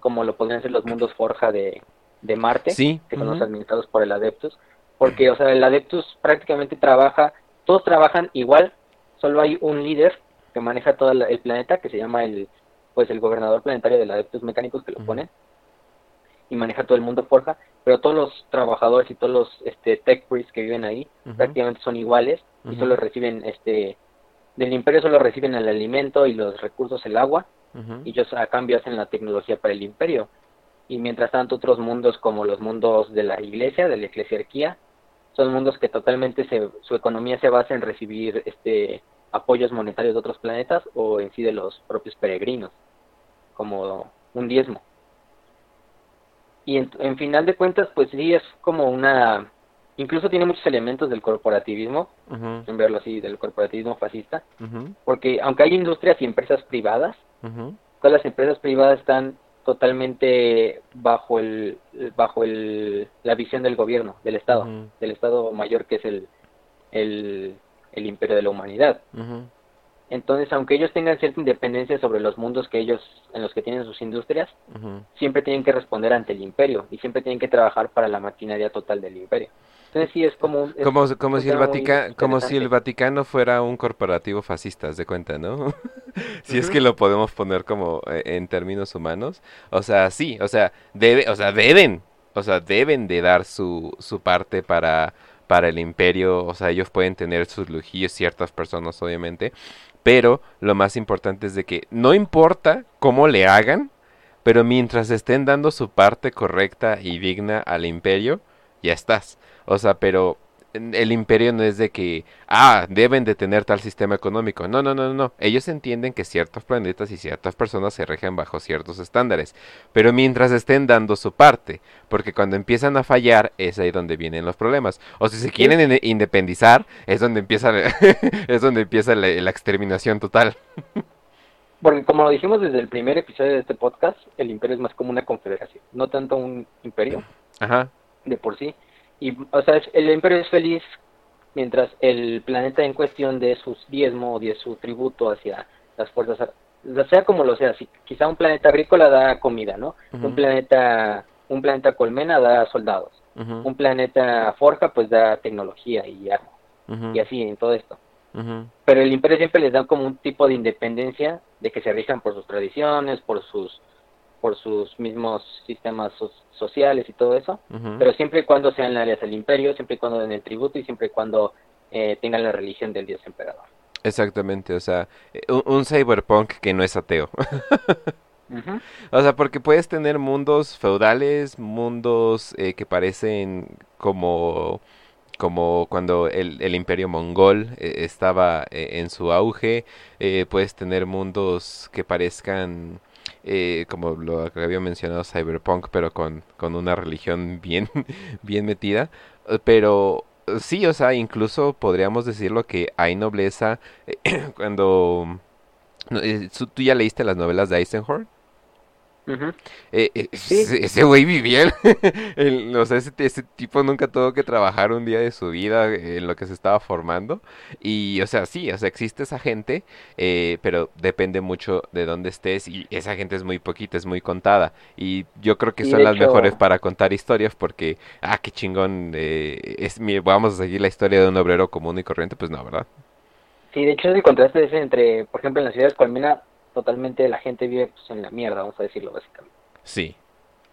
como lo podrían ser los mundos Forja de, de Marte, que son los administrados por el Adeptus, porque, o sea, el Adeptus prácticamente trabaja, todos trabajan igual, solo hay un líder que maneja todo el planeta, que se llama el, pues, el gobernador planetario del Adeptus Mecánicos, que lo ponen, y maneja todo el mundo Forja, pero todos los trabajadores y todos los este, tech priests que viven ahí prácticamente son iguales y solo reciben, este, del imperio solo reciben el alimento y los recursos, el agua, y ellos a cambio hacen la tecnología para el imperio. Y mientras tanto otros mundos como los mundos de la iglesia, de la eclesiarquía, son mundos que totalmente se, su economía se basa en recibir este apoyos monetarios de otros planetas o en sí de los propios peregrinos, como un diezmo y en, final de cuentas pues sí es como una incluso tiene muchos elementos del corporativismo en verlo así del corporativismo fascista porque aunque hay industrias y empresas privadas todas las empresas privadas están totalmente bajo el bajo el la visión del gobierno del estado del estado mayor que es el el, el imperio de la humanidad entonces, aunque ellos tengan cierta independencia sobre los mundos que ellos, en los que tienen sus industrias, siempre tienen que responder ante el imperio y siempre tienen que trabajar para la maquinaria total del imperio. Entonces sí es como... como, como, si el Vaticano, como si el Vaticano fuera un corporativo fascista, de cuenta, ¿no? si es que lo podemos poner como eh, en términos humanos. O sea, sí, o sea, debe, o sea, deben, o sea, deben de dar su, su parte para para el imperio, o sea, ellos pueden tener sus lujillos, ciertas personas obviamente, pero lo más importante es de que no importa cómo le hagan, pero mientras estén dando su parte correcta y digna al imperio, ya estás. O sea, pero el imperio no es de que, ah, deben de tener tal sistema económico. No, no, no, no. Ellos entienden que ciertos planetas y ciertas personas se rigen bajo ciertos estándares. Pero mientras estén dando su parte. Porque cuando empiezan a fallar, es ahí donde vienen los problemas. O si se quieren independizar, es donde empieza, es donde empieza la, la exterminación total. Porque como lo dijimos desde el primer episodio de este podcast, el imperio es más como una confederación, no tanto un imperio. Ajá. De por sí y, o sea, el imperio es feliz mientras el planeta en cuestión de sus diezmo o de su tributo hacia las fuerzas, sea como lo sea, si quizá un planeta agrícola da comida, ¿no? Un planeta un planeta colmena da soldados. Un planeta forja pues da tecnología y armas. Y así en todo esto. Pero el imperio siempre les da como un tipo de independencia de que se rijan por sus tradiciones, por sus por sus mismos sistemas so- sociales y todo eso, pero siempre y cuando sean alias del imperio, siempre y cuando den el tributo y siempre y cuando eh, tengan la religión del dios emperador. Exactamente, o sea, eh, un, un cyberpunk que no es ateo. O sea, porque puedes tener mundos feudales, mundos eh, que parecen como, como cuando el, el imperio mongol eh, estaba eh, en su auge. puedes tener mundos que parezcan eh, como lo que había mencionado Cyberpunk, pero con, con una religión bien, bien metida. Eh, Pero eh, sí, o sea, incluso podríamos decirlo que hay nobleza eh, cuando... no, eh, ¿Tú tú ya leíste las novelas de Eisenhower? Eh, eh, Sí. ese ese güey vivía, el- o sea, ese, ese tipo nunca tuvo que trabajar un día de su vida en lo que se estaba formando. Y, o sea, sí, o sea, existe esa gente, eh, pero depende mucho de dónde estés y esa gente es muy poquita, es muy contada. Y yo creo que son de las mejores para contar historias porque, ah, qué chingón, eh, es mi, vamos a seguir la historia de un obrero común y corriente, pues no, ¿verdad? Sí, de hecho el contraste es entre, por ejemplo, en las ciudades colmena, totalmente la gente vive pues, en la mierda, vamos a decirlo básicamente. Sí.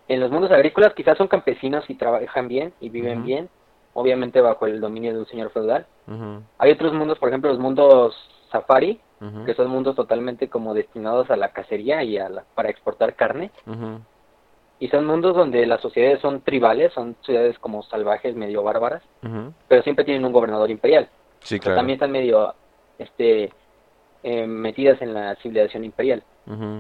En los mundos agrícolas quizás son campesinos y trabajan bien y viven bien, obviamente bajo el dominio de un señor feudal. Hay otros mundos, por ejemplo, los mundos safari, que son mundos totalmente como destinados a la cacería y a la- para exportar carne. Y son mundos donde las sociedades son tribales, son ciudades como salvajes, medio bárbaras, pero siempre tienen un gobernador imperial. Sí, claro. también están medio este, eh, metidas en la civilización imperial.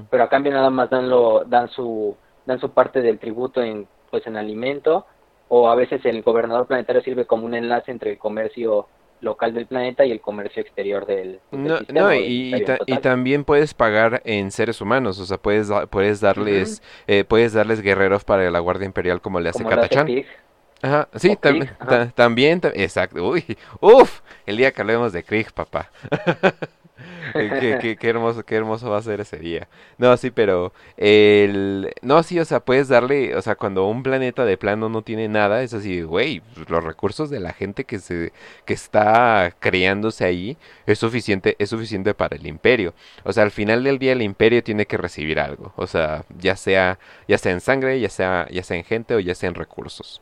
Pero a cambio nada más dan, lo, dan, su, dan su parte del tributo en, pues, en alimento, o a veces el gobernador planetario sirve como un enlace entre el comercio local del planeta y el comercio exterior del, del No, sistema no, y, y ta- también puedes pagar en seres humanos, o sea, puedes, puedes darles, eh, puedes darles guerreros para la Guardia Imperial como le hace. Pig. Ajá, sí, o tam- Krieg, ajá. ta- también, ta- exacto, uy, uff, el día que hablemos de Krieg, papá. qué, qué- qué hermoso, qué hermoso va a ser ese día. No, sí, pero el, no, sí, o sea, puedes darle, o sea, cuando un planeta de plano no tiene nada, es así, güey, los recursos de la gente que se, que está creándose ahí es suficiente, es suficiente para el imperio. O sea, al final del día el imperio tiene que recibir algo, o sea, ya sea, ya sea en sangre, ya sea, ya sea en gente o ya sea en recursos.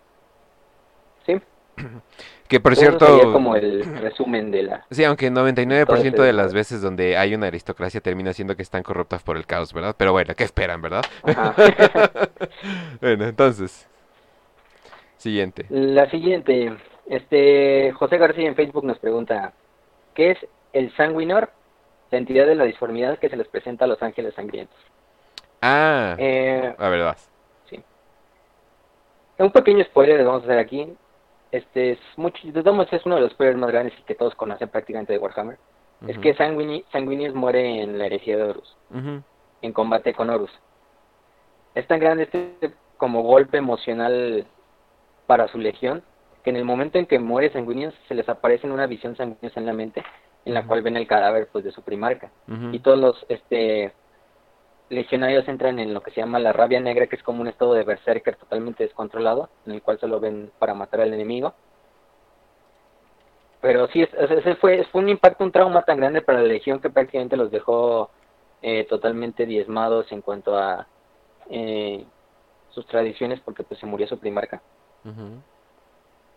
Sí, Que por eso cierto, sería como el resumen de la... sí, aunque 99% todo ese de las veces donde hay una aristocracia termina siendo que están corruptas por el caos, ¿verdad? Pero bueno, ¿qué esperan, verdad? Bueno, entonces, siguiente. La siguiente, este José García en Facebook nos pregunta, ¿qué es el sanguinor? La entidad de la disformidad que se les presenta a los ángeles sangrientos. Ah, Eh, a ver, vas. un pequeño spoiler vamos a hacer aquí. Este es mucho, de todos es uno de los spoilers más grandes y que todos conocen prácticamente de Warhammer. Es que Sanguini- Sanguinius muere en la herejía de Horus, ujú, en combate con Horus. Es tan grande este como golpe emocional para su legión que en el momento en que muere Sanguinius se les aparece en una visión sanguínea en la mente en la cual ven el cadáver pues de su primarca. Y todos los este legionarios entran en lo que se llama la rabia negra que es como un estado de berserker totalmente descontrolado en el cual solo ven para matar al enemigo. Pero sí es- es- ese fue fue un impacto un trauma tan grande para la legión que prácticamente los dejó eh, totalmente diezmados en cuanto a eh, sus tradiciones porque pues se murió su primarca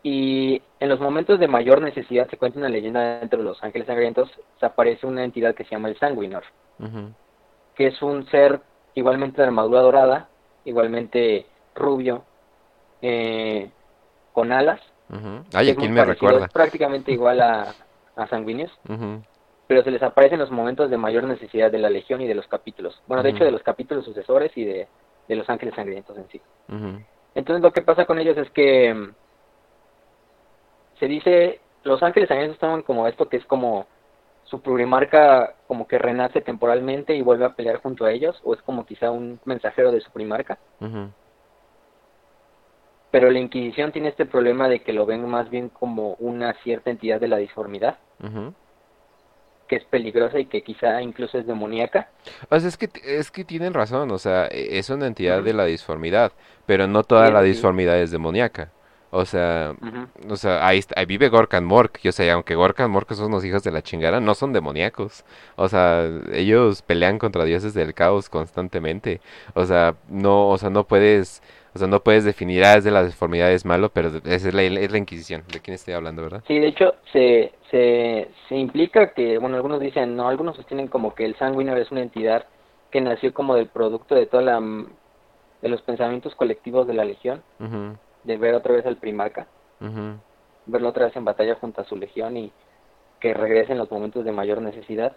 y en los momentos de mayor necesidad se cuenta una leyenda dentro de los ángeles sangrientos se aparece una entidad que se llama el sanguinor. Que es un ser igualmente de armadura dorada, igualmente rubio, eh, con alas. Ujú. Ay, ¿a quién me parecido, recuerda? Es prácticamente igual a, a Sanguinius, Ujú, pero se les aparece en los momentos de mayor necesidad de la Legión y de los capítulos. Bueno, de hecho, de los capítulos sucesores y de, de los ángeles sangrientos en sí. Entonces, lo que pasa con ellos es que mm, se dice, los ángeles sangrientos estaban como esto que es como su primarca como que renace temporalmente y vuelve a pelear junto a ellos, o es como quizá un mensajero de su primarca. Pero la Inquisición tiene este problema de que lo ven más bien como una cierta entidad de la disformidad, que es peligrosa y que quizá incluso es demoníaca. O sea, es que, es que tienen razón, o sea, e- es una entidad de la disformidad, pero no toda Sí, la sí. disformidad es demoníaca. O sea, o sea, ahí, está- ahí vive Gorkan Mork. Y, o sea, aunque Gorkan Mork son unos hijos de la chingada, no son demoníacos. O sea, ellos pelean contra dioses del caos constantemente. O sea, no, o sea, no puedes, o sea, no puedes definir, ah, es de la deformidad es malo, pero es la, es la Inquisición. ¿De quién estoy hablando, verdad? Sí, de hecho, se, se, se implica que, bueno, algunos dicen, no, algunos sostienen como que el Sanguinor es una entidad que nació como del producto de toda la, de los pensamientos colectivos de la Legión, Ujú, de ver otra vez al Primarca, verlo otra vez en batalla junto a su Legión y que regrese en los momentos de mayor necesidad.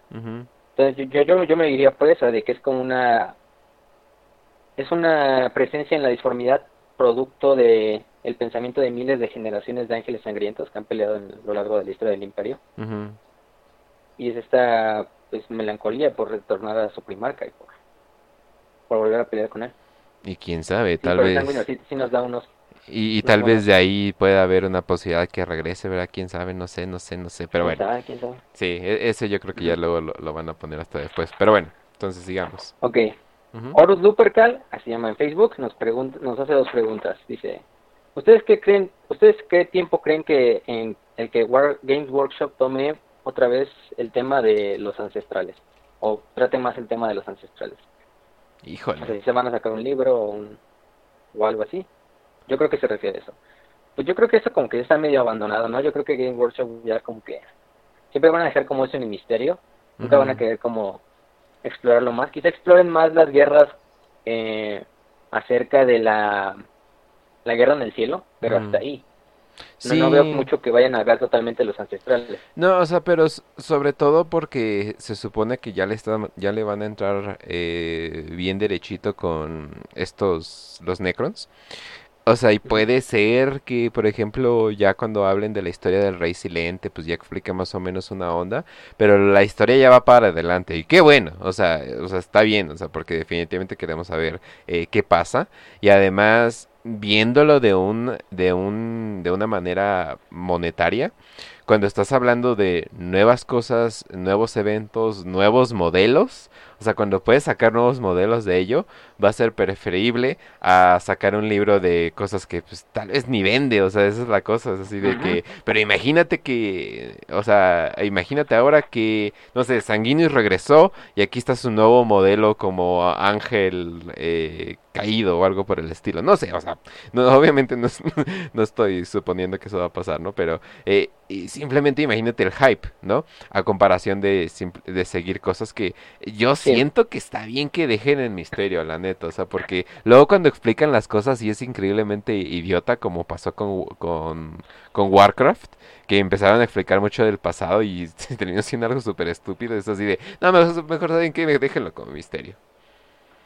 Entonces yo, yo, yo me diría por eso, de que es como una, es una presencia en la disformidad producto de el pensamiento de miles de generaciones de ángeles sangrientos que han peleado en- a lo largo de la historia del imperio. y es esta pues melancolía por retornar a su primarca y por, por volver a pelear con él. Y quién sabe, Sí, tal vez. Sanguinor sí, sí nos da unos Y, y nos tal vez de ahí pueda haber una posibilidad que regrese, ¿verdad? Quién sabe, no sé, no sé, no sé. Pero ¿quién bueno, sabe? ¿Quién sabe? sí, e- ese yo creo que ya luego lo, lo van a poner hasta después. Pero bueno, entonces sigamos. Ok. Horus Lupercal, así llama en Facebook, nos pregunta, nos hace dos preguntas. Dice, ¿ustedes qué creen, ustedes qué tiempo creen que en el que War Games Workshop tome otra vez el tema de los ancestrales? O trate más el tema de los ancestrales. O sea, Híjole. si se van a sacar un libro o, un- o algo así. Yo creo que se refiere a eso. Pues yo creo que eso como que ya está medio abandonado, ¿no? Yo creo que Game Workshop ya como que siempre van a dejar como eso en el misterio. Nunca van a querer como explorarlo más. Quizá exploren más las guerras eh, acerca de la, la guerra en el cielo, pero hasta ahí. No, Sí. no veo mucho que vayan a ver totalmente los ancestrales. No, o sea, pero sobre todo porque se supone que ya le están, ya le van a entrar eh, bien derechito con estos, los Necrons. O sea, y puede ser que, por ejemplo, ya cuando hablen de la historia del Rey Silente, pues ya explique más o menos una onda, pero la historia ya va para adelante, y qué bueno, o sea, o sea, está bien, o sea, porque definitivamente queremos saber eh, qué pasa, y además, viéndolo de un, de un, de una manera monetaria, cuando estás hablando de nuevas cosas, nuevos eventos, nuevos modelos, o sea, cuando puedes sacar nuevos modelos de ello, va a ser preferible a sacar un libro de cosas que pues tal vez ni vende, o sea, esa es la cosa, es así de que, pero imagínate que, o sea, imagínate ahora que, no sé, Sanguinius regresó y aquí está su nuevo modelo como ángel eh, caído o algo por el estilo, no sé, o sea, no, obviamente no, no estoy suponiendo que eso va a pasar, ¿no? Pero eh, simplemente imagínate el hype, ¿no? A comparación de, de seguir cosas que yo Sí. siento que está bien que dejen en misterio, la neta, o sea, porque luego cuando explican las cosas y es increíblemente idiota como pasó con, con, con Warcraft, que empezaron a explicar mucho del pasado y terminó siendo algo súper estúpido, es así de, no, mejor, mejor saben que déjenlo como misterio.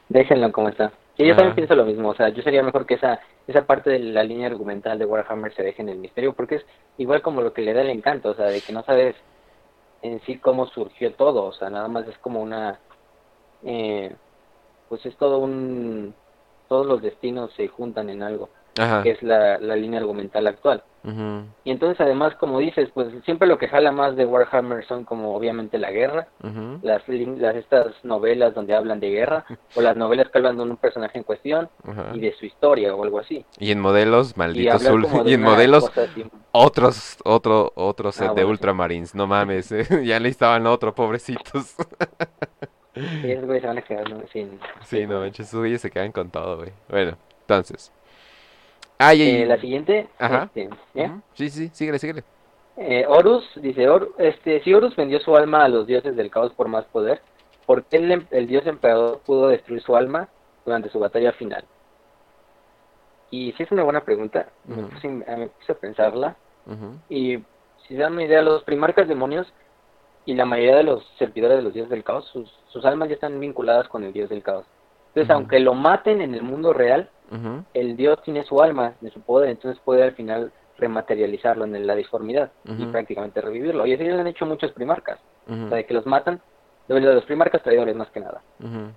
Déjenlo como está. Sí, yo Ajá. también pienso lo mismo. O sea, yo sería mejor que esa esa parte de la línea argumental de Warhammer se deje en el misterio, porque es igual como lo que le da el encanto, o sea, de que no sabes en sí cómo surgió todo, o sea, nada más es como una, eh, pues es todo un, todos los destinos se juntan en algo, Ajá. que es la, la línea argumental actual. Y entonces además, como dices, pues siempre lo que jala más de Warhammer son como obviamente la guerra, las, las estas novelas donde hablan de guerra, o las novelas que hablan de un personaje en cuestión y de su historia o algo así. Y en modelos, de y en modelos otros, otro, otro set Ah, de bueno, sí. Ultramarines, no mames, eh, ya necesitaban otro, pobrecitos. Y esos güeyes se van a quedar ¿no? sin... Sí, no manches, esos güeyes se quedan con todo, güey. Bueno, entonces. Ah, y, Eh, la siguiente, Ajá. este. Ujú, Sí, sí, síguele, síguele. Eh, Horus dice, Hor- este, si Horus vendió su alma a los dioses del caos por más poder, ¿por qué el, em- el dios emperador pudo destruir su alma durante su batalla final? Y sí es una buena pregunta, me, Ujú. puse, me puse a pensarla, Ujú, y si dan una idea, los primarcas demonios y la mayoría de los servidores de los dioses del caos, sus, sus almas ya están vinculadas con el dios del caos. Entonces, aunque lo maten en el mundo real, el dios tiene su alma, de su poder, entonces puede al final rematerializarlo en la disformidad y prácticamente revivirlo. Y así lo han hecho muchos primarcas, o sea, de que los matan, de los primarcas traidores más que nada,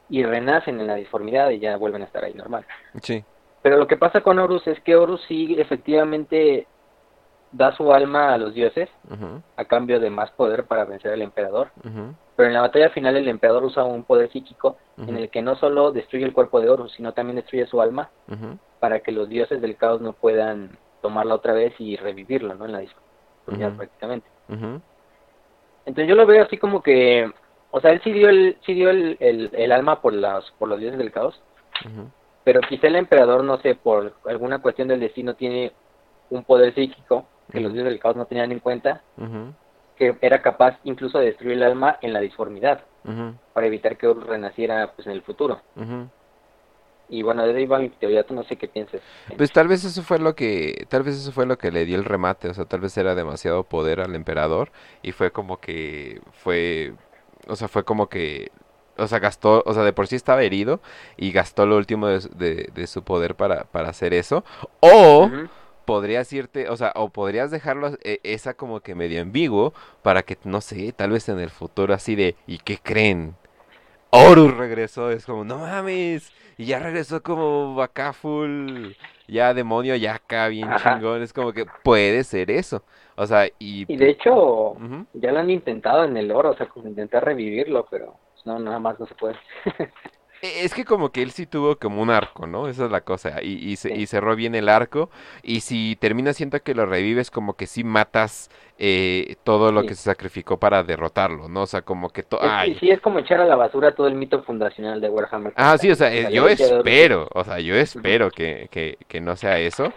y renacen en la disformidad y ya vuelven a estar ahí normal. Sí. Pero lo que pasa con Horus es que Horus sí efectivamente da su alma a los dioses a cambio de más poder para vencer al emperador. Pero en la batalla final el emperador usa un poder psíquico en el que no solo destruye el cuerpo de Horus, sino también destruye su alma para que los dioses del caos no puedan tomarla otra vez y revivirla, ¿no? En la Ujú. prácticamente. Entonces yo lo veo así como que, o sea, él sí dio el, sí dio el, el, el alma por las, por los dioses del caos, pero quizá el emperador, no sé, por alguna cuestión del destino tiene un poder psíquico que los dioses del caos no tenían en cuenta, que era capaz incluso de destruir el alma en la disformidad, para evitar que Horus renaciera pues en el futuro. Y bueno, de ahí va mi teoría, tú no sé qué pienses. Pues tal vez eso fue lo que, tal vez eso fue lo que le dio el remate, o sea, tal vez era demasiado poder al emperador y fue como que fue, o sea, fue como que, o sea, gastó, o sea, de por sí estaba herido y gastó lo último de, su- de- de su poder para, para hacer eso, o. podrías irte, o sea, o podrías dejarlo eh, esa como que medio ambiguo para que, no sé, tal vez en el futuro así de, ¿y qué creen? Horus regresó, es como, no mames, y ya regresó como acá full, ya demonio, ya acá bien Ajá. chingón, es como que puede ser eso, o sea, y... Y de hecho, ya lo han intentado en el oro, o sea, como intentar revivirlo, pero pues, no, nada más no se puede. E- Es que como que él sí tuvo como un arco, ¿no? Esa es la cosa. Y, y, se- Sí. y cerró bien el arco. Y si termina siendo que lo revives, como que sí matas eh, todo lo Sí. que se sacrificó para derrotarlo, ¿no? O sea, como que... to- Es- Ay. sí, es como echar a la basura todo el mito fundacional de Warhammer. Ah, sí, o sea, eh, yo espero, o sea, yo espero que, que, que no sea eso.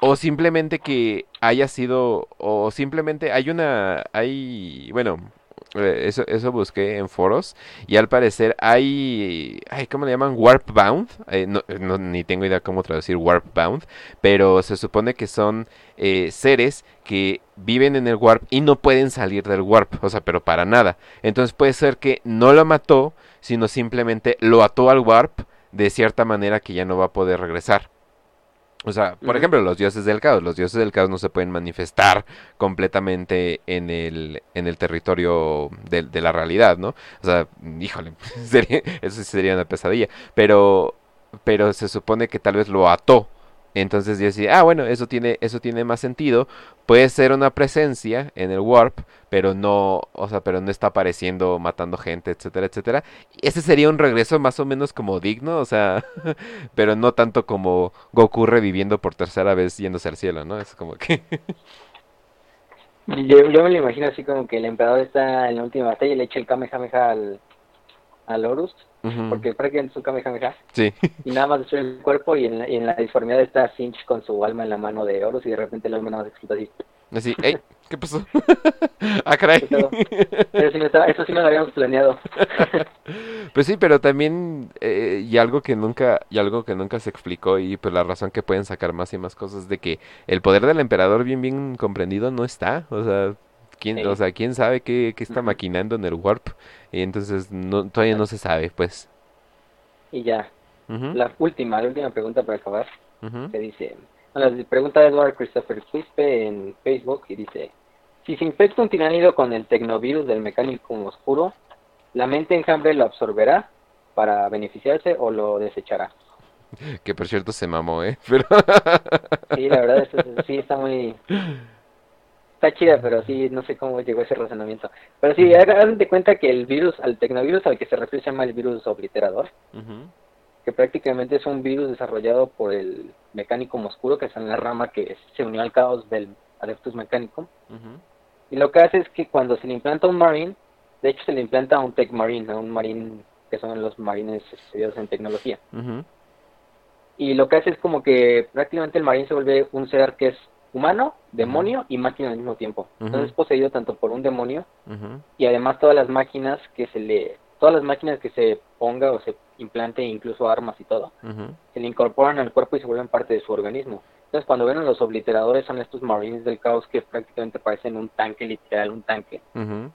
O simplemente que haya sido, o simplemente hay una, hay, bueno, eso, eso busqué en foros y al parecer hay, ay, ¿cómo le llaman? Warp Bound. Eh, no, eh, no, ni tengo idea cómo traducir Warp Bound, pero se supone que son eh, seres que viven en el Warp y no pueden salir del Warp, o sea, pero para nada. Entonces puede ser que no lo mató, sino simplemente lo ató al Warp de cierta manera que ya no va a poder regresar. O sea, por ejemplo, los dioses del caos. Los dioses del caos no se pueden manifestar completamente en el, en el territorio de, de la realidad, ¿no? O sea, híjole, sería- eso sí sería una pesadilla. Pero, pero se supone que tal vez lo ató. Entonces yo decía, ah, bueno, eso tiene, eso tiene más sentido. Puede ser una presencia en el warp, pero no, o sea, pero no está apareciendo, matando gente, etcétera, etcétera. Ese sería un regreso más o menos como digno, o sea, pero no tanto como Goku reviviendo por tercera vez yéndose al cielo, ¿no? Es como que... Yo, yo me lo imagino así como que el emperador está en la última batalla y le echa el Kamehameha al, al Horus, Ujú, porque prácticamente es un Kamehameha, Sí, y nada más destruye el cuerpo y en la, y en la disformidad está Finch con su alma en la mano de Horus y de repente el alma nada más explota así. así, ¡ey! ¿Qué pasó? ah, caray. Sí, no estaba- eso sí no lo habíamos planeado. Pues sí, pero también eh, y algo que nunca y algo que nunca se explicó y pues la razón que pueden sacar más y más cosas de que el poder del emperador bien bien comprendido no está, o sea, quién, Sí. o sea, quién sabe qué, qué está maquinando en el warp y entonces no todavía no se sabe, pues. Y ya, la última, la última pregunta para acabar. ujú. que dice, la pregunta Edward Christopher Quispe en Facebook y dice, si se infecta un tiránido con el tecnovirus del mecánico oscuro, ¿la mente enjambre lo absorberá para beneficiarse o lo desechará? Que por cierto se mamó, ¿eh? Pero Sí, la verdad, sí está muy... Está chida, pero sí, no sé cómo llegó ese razonamiento. Pero sí, hagan de cuenta que el virus, al tecnovirus al que se refiere se llama el virus obliterador, Ujú, que prácticamente es un virus desarrollado por el mecánico oscuro, que es la rama que se unió al caos del Adeptus ujú, Y lo que hace es que cuando se le implanta un Marine, de hecho se le implanta a un Tech Marine, a un Marine que son los marines estudiados en tecnología. Y lo que hace es como que prácticamente el Marine se vuelve un ser que es humano, demonio y máquina al mismo tiempo. Entonces es poseído tanto por un demonio y además todas las máquinas que se le, todas las máquinas que se ponga o se implante, incluso armas y todo, se le incorporan al cuerpo y se vuelven parte de su organismo. Entonces cuando ven a los obliteradores son estos Marines del caos que prácticamente parecen un tanque literal, un tanque.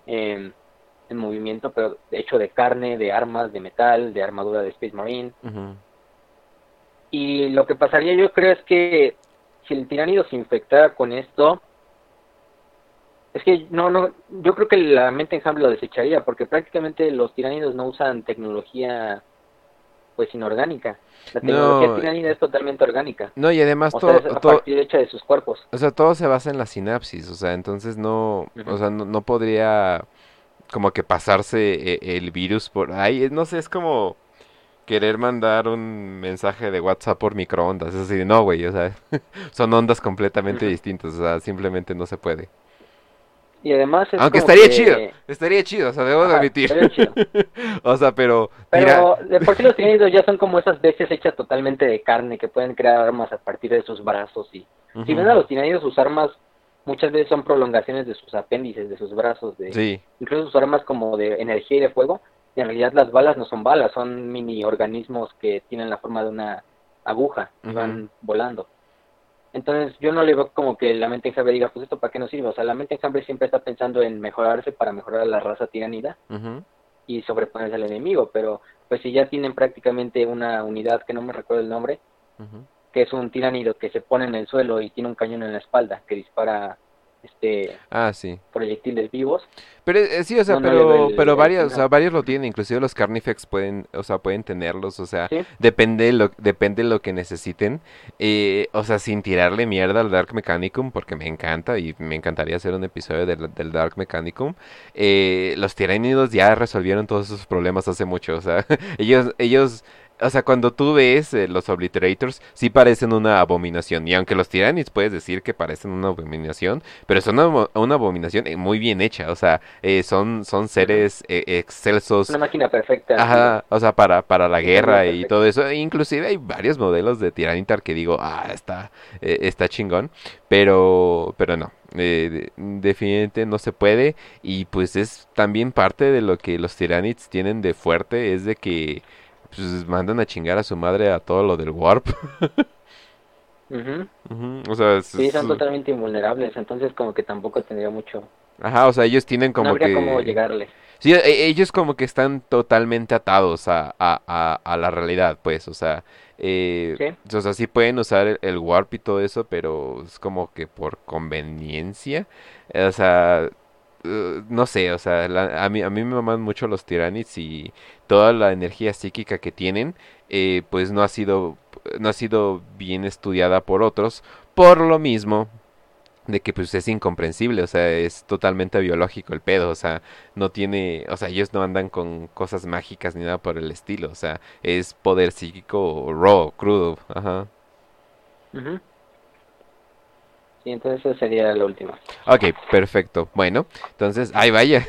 eh, en movimiento, pero hecho de carne, de armas, de metal, de armadura de Space Marine. Y lo que pasaría yo creo es que si el tiránido se infectara con esto, es que no, no, yo creo que la mente enjambre lo desecharía, porque prácticamente los tiránidos no usan tecnología pues inorgánica. La tecnología No. tiránida es totalmente orgánica. No, y además O todo, sea, a todo, partir hecha de sus cuerpos. o sea, todo se basa en la sinapsis, o sea, entonces no, o sea, no, no podría como que pasarse eh, el virus por ahí, no sé, es como, querer mandar un mensaje de WhatsApp por microondas. Es así no, güey, o sea, son ondas completamente distintas, o sea, simplemente no se puede. Y además es Aunque estaría que- chido, estaría chido, o sea, debo de Ajá, admitir. O sea, pero, mira, Pero de por sí los tiranidos ya son como esas bestias hechas totalmente de carne que pueden crear armas a partir de sus brazos y si ven a los tiranidos sus armas muchas veces son prolongaciones de sus apéndices, de sus brazos, de sí, incluso sus armas como de energía y de fuego. En realidad las balas no son balas, son mini organismos que tienen la forma de una aguja y van volando. Entonces yo no le veo como que la mente enjambre diga, pues esto para qué nos sirve. O sea, la mente enjambre siempre está pensando en mejorarse para mejorar a la raza tiranida y sobreponerse al enemigo, pero pues si ya tienen prácticamente una unidad que no me recuerdo el nombre, que es un tiránido que se pone en el suelo y tiene un cañón en la espalda que dispara este Ah, sí. proyectiles vivos. Pero eh, sí, o sea, No, pero, pero varios, o sea, varios lo tienen, inclusive los Carnifex pueden, o sea, pueden tenerlos, o sea, Sí. depende lo, depende lo que necesiten, eh, o sea, sin tirarle mierda al Dark Mechanicum, porque me encanta y me encantaría hacer un episodio del, del Dark Mechanicum, eh, los tiránidos ya resolvieron todos esos problemas hace mucho, o sea, ellos, ellos, o sea, cuando tú ves eh, los Obliterators, sí parecen una abominación, y aunque los Tyrannids puedes decir que parecen una abominación, pero son una, una abominación eh, muy bien hecha, o sea, eh, son, son seres eh, excelsos, Una máquina perfecta. Ajá, o sea, para, para la guerra y todo eso. E inclusive hay varios modelos de Tiranitar que digo, ah, está, eh, está chingón. Pero, pero no, eh, de- definitivamente no se puede. Y pues es también parte de lo que los Tiranids tienen de fuerte, es de que pues, mandan a chingar a su madre a todo lo del Warp. O sea, es- Sí, son es- totalmente invulnerables, entonces como que tampoco tendría mucho, ajá, o sea, ellos tienen no como habría que... cómo llegarle. Sí, e- ellos como que están totalmente atados a, a, a, a la realidad, pues, o sea, eh, Sí. o sea, sí pueden usar el, el warp y todo eso, pero es como que por conveniencia, o sea, eh, no sé, o sea, la- a mí, a mí me maman mucho los tiranids y toda la energía psíquica que tienen, eh, pues no ha sido, no ha sido bien estudiada por otros, por lo mismo de que pues es incomprensible, o sea, es totalmente biológico el pedo, o sea, no tiene, o sea, ellos no andan con cosas mágicas ni nada por el estilo, o sea, es poder psíquico raw, crudo, ajá. Sí, entonces esa sería la última. Ok, perfecto. Bueno, entonces, ay, vaya.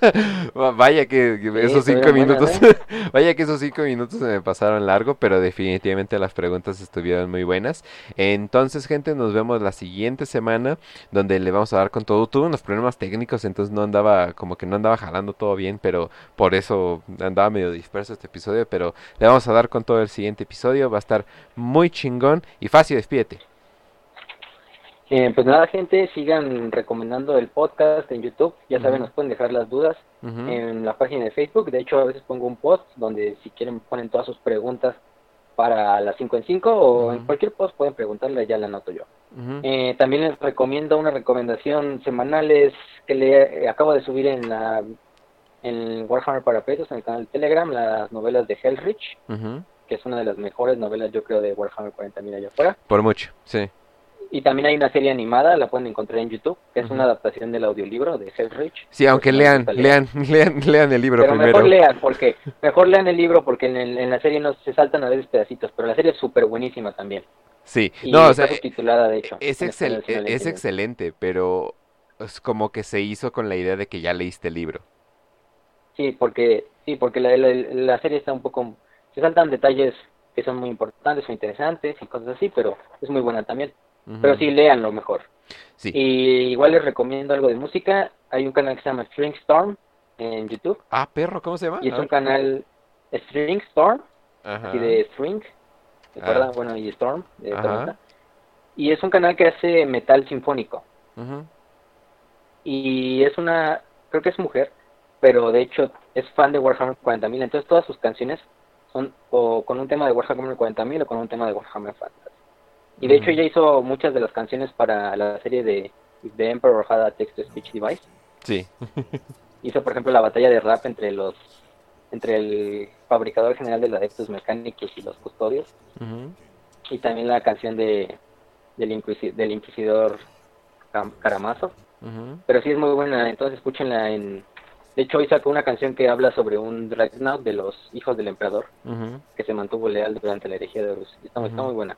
Va- Vaya que, que Sí, esos cinco minutos, vaya que esos cinco minutos se me pasaron largo, pero definitivamente las preguntas estuvieron muy buenas. Entonces, gente, nos vemos la siguiente semana, donde le vamos a dar con todo. Tuve unos problemas técnicos, entonces no andaba, como que no andaba jalando todo bien, pero por eso andaba medio disperso este episodio, pero le vamos a dar con todo el siguiente episodio. Va a estar muy chingón y fácil, despídete. Eh, pues nada, gente, sigan recomendando el podcast en YouTube. Ya saben, nos pueden dejar las dudas en la página de Facebook. De hecho, a veces pongo un post donde si quieren ponen todas sus preguntas para las 5 en 5 o en cualquier post pueden preguntarle, ya la anoto yo. Eh, también les recomiendo una recomendación semanales que le acabo de subir en la en Warhammer para Pretos, en el canal de Telegram, las novelas de Hellrich, que es una de las mejores novelas, yo creo, de Warhammer 40.000 allá afuera. Por mucho, sí. Y también hay una serie animada, la pueden encontrar en YouTube, que es una adaptación del audiolibro de Hellrich. Sí, aunque Pues, lean, lean, lean, lean el libro Pero primero. mejor lean, porque mejor lean el libro, porque en, el- en la serie no se saltan a veces pedacitos, pero la serie es súper buenísima también. Sí, Y no, o sea, subtitulada, de hecho. es, excel- es excelente, pero es como que se hizo con la idea de que ya leíste el libro. Sí, porque sí, porque la, la, la serie está un poco se saltan detalles que son muy importantes o interesantes y cosas así, pero es muy buena también. Pero sí, léanlo mejor. Sí. Y igual les recomiendo algo de música. Hay un canal que se llama String Storm en YouTube Ah, perro, ¿cómo se llama? y es un canal String Storm, Ajá. así de string. Ah. Bueno, y Storm, de Ajá. tormenta. Y es un canal que hace metal sinfónico. Y es una, creo que es mujer, pero de hecho es fan de Warhammer 40.000, entonces todas sus canciones son o con un tema de Warhammer 40.000 o con un tema de Warhammer Fantasy. Y de hecho ella hizo muchas de las canciones para la serie de the Emperor Had a Text-to-Speech Device. Sí. Hizo, por ejemplo, la batalla de rap entre los entre el fabricador general del Adeptus Mechanicus y los custodios, y también la canción de del, inquisi- del inquisidor. Ujú. pero sí es muy buena, entonces escúchenla en De hecho, hoy sacó una canción que habla sobre un Dreadnought de los hijos del emperador que se mantuvo leal durante la herejía de Horus. Está, está muy buena.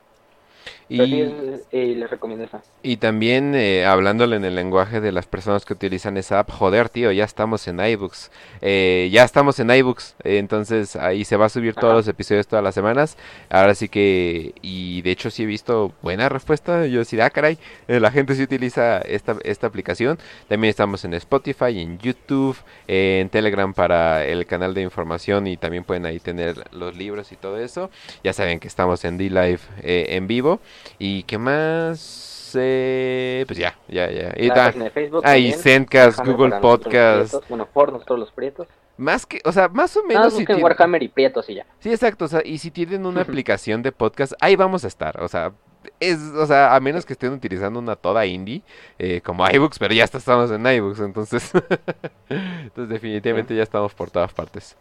Sí, Y, es- eh, les recomiendo esa. y también eh, hablándole en el lenguaje de las personas que utilizan esa app, joder, tío, ya estamos en iBooks. Eh, ya estamos en iBooks, eh, entonces ahí se va a subir todos los episodios todas las semanas. Ahora sí que, y de hecho sí he visto buena respuesta. Yo decía, ah, caray, eh, la gente sí utiliza esta, esta aplicación. También estamos en Spotify, en YouTube, eh, en Telegram para el canal de información y también pueden ahí tener los libros y todo eso. Ya saben que estamos en D-Live eh, en vivo. ¿Y qué más? Eh, pues ya, ya, ya. Y ah, también. Zencast, Google Podcast. Bueno, por nosotros los prietos. Más que, o sea, más o menos más si busquen tiene- Warhammer y prietos y ya. Sí, exacto, o sea, y si tienen una aplicación de podcast, ahí vamos a estar, o sea, es, o sea, a menos que estén utilizando una toda indie, eh, como iBooks, pero ya estamos en iBooks, entonces, entonces definitivamente ya estamos por todas partes.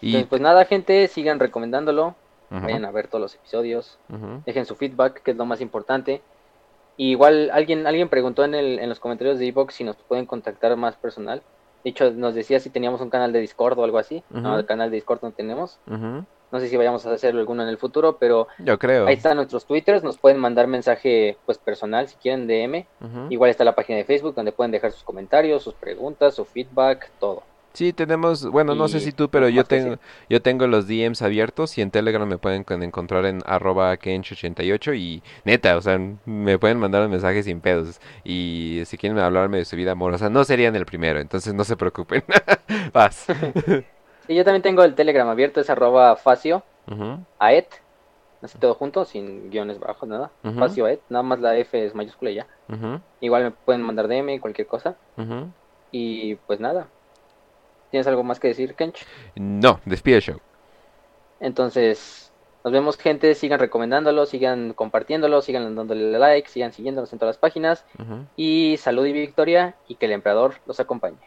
Y, Entonces, pues nada, gente, sigan recomendándolo. Vayan a ver todos los episodios. Dejen su feedback, que es lo más importante. Y igual alguien alguien preguntó en, el, en los comentarios de Evox si nos pueden contactar más personal. De hecho, nos decía si teníamos un canal de Discord o algo así. No, el canal de Discord no tenemos. No sé si vayamos a hacerlo alguno en el futuro, pero Yo creo. ahí están nuestros twitters. Nos pueden mandar mensaje pues personal si quieren DM. Igual está la página de Facebook donde pueden dejar sus comentarios, sus preguntas, su feedback, todo. Sí, tenemos, bueno, no sé si tú, pero yo tengo, yo tengo los DMs abiertos y en Telegram me pueden con- encontrar en arroba kench88 y neta, o sea, me pueden mandar un mensaje sin pedos y si quieren hablarme de su vida amorosa, no serían el primero, entonces no se preocupen. Vas. Y yo también tengo el Telegram abierto, es arroba facio, Ujú, aet, así todo junto, sin guiones bajos, nada. Ujú. Facio aet, nada más la F es mayúscula y ya. Igual me pueden mandar DM, cualquier cosa. Y pues nada. ¿Tienes algo más que decir, Kench? No, despide show. Entonces, nos vemos, gente. Sigan recomendándolo, sigan compartiéndolo, sigan dándole like, sigan siguiéndonos en todas las páginas. Y salud y victoria, y que el emperador los acompañe.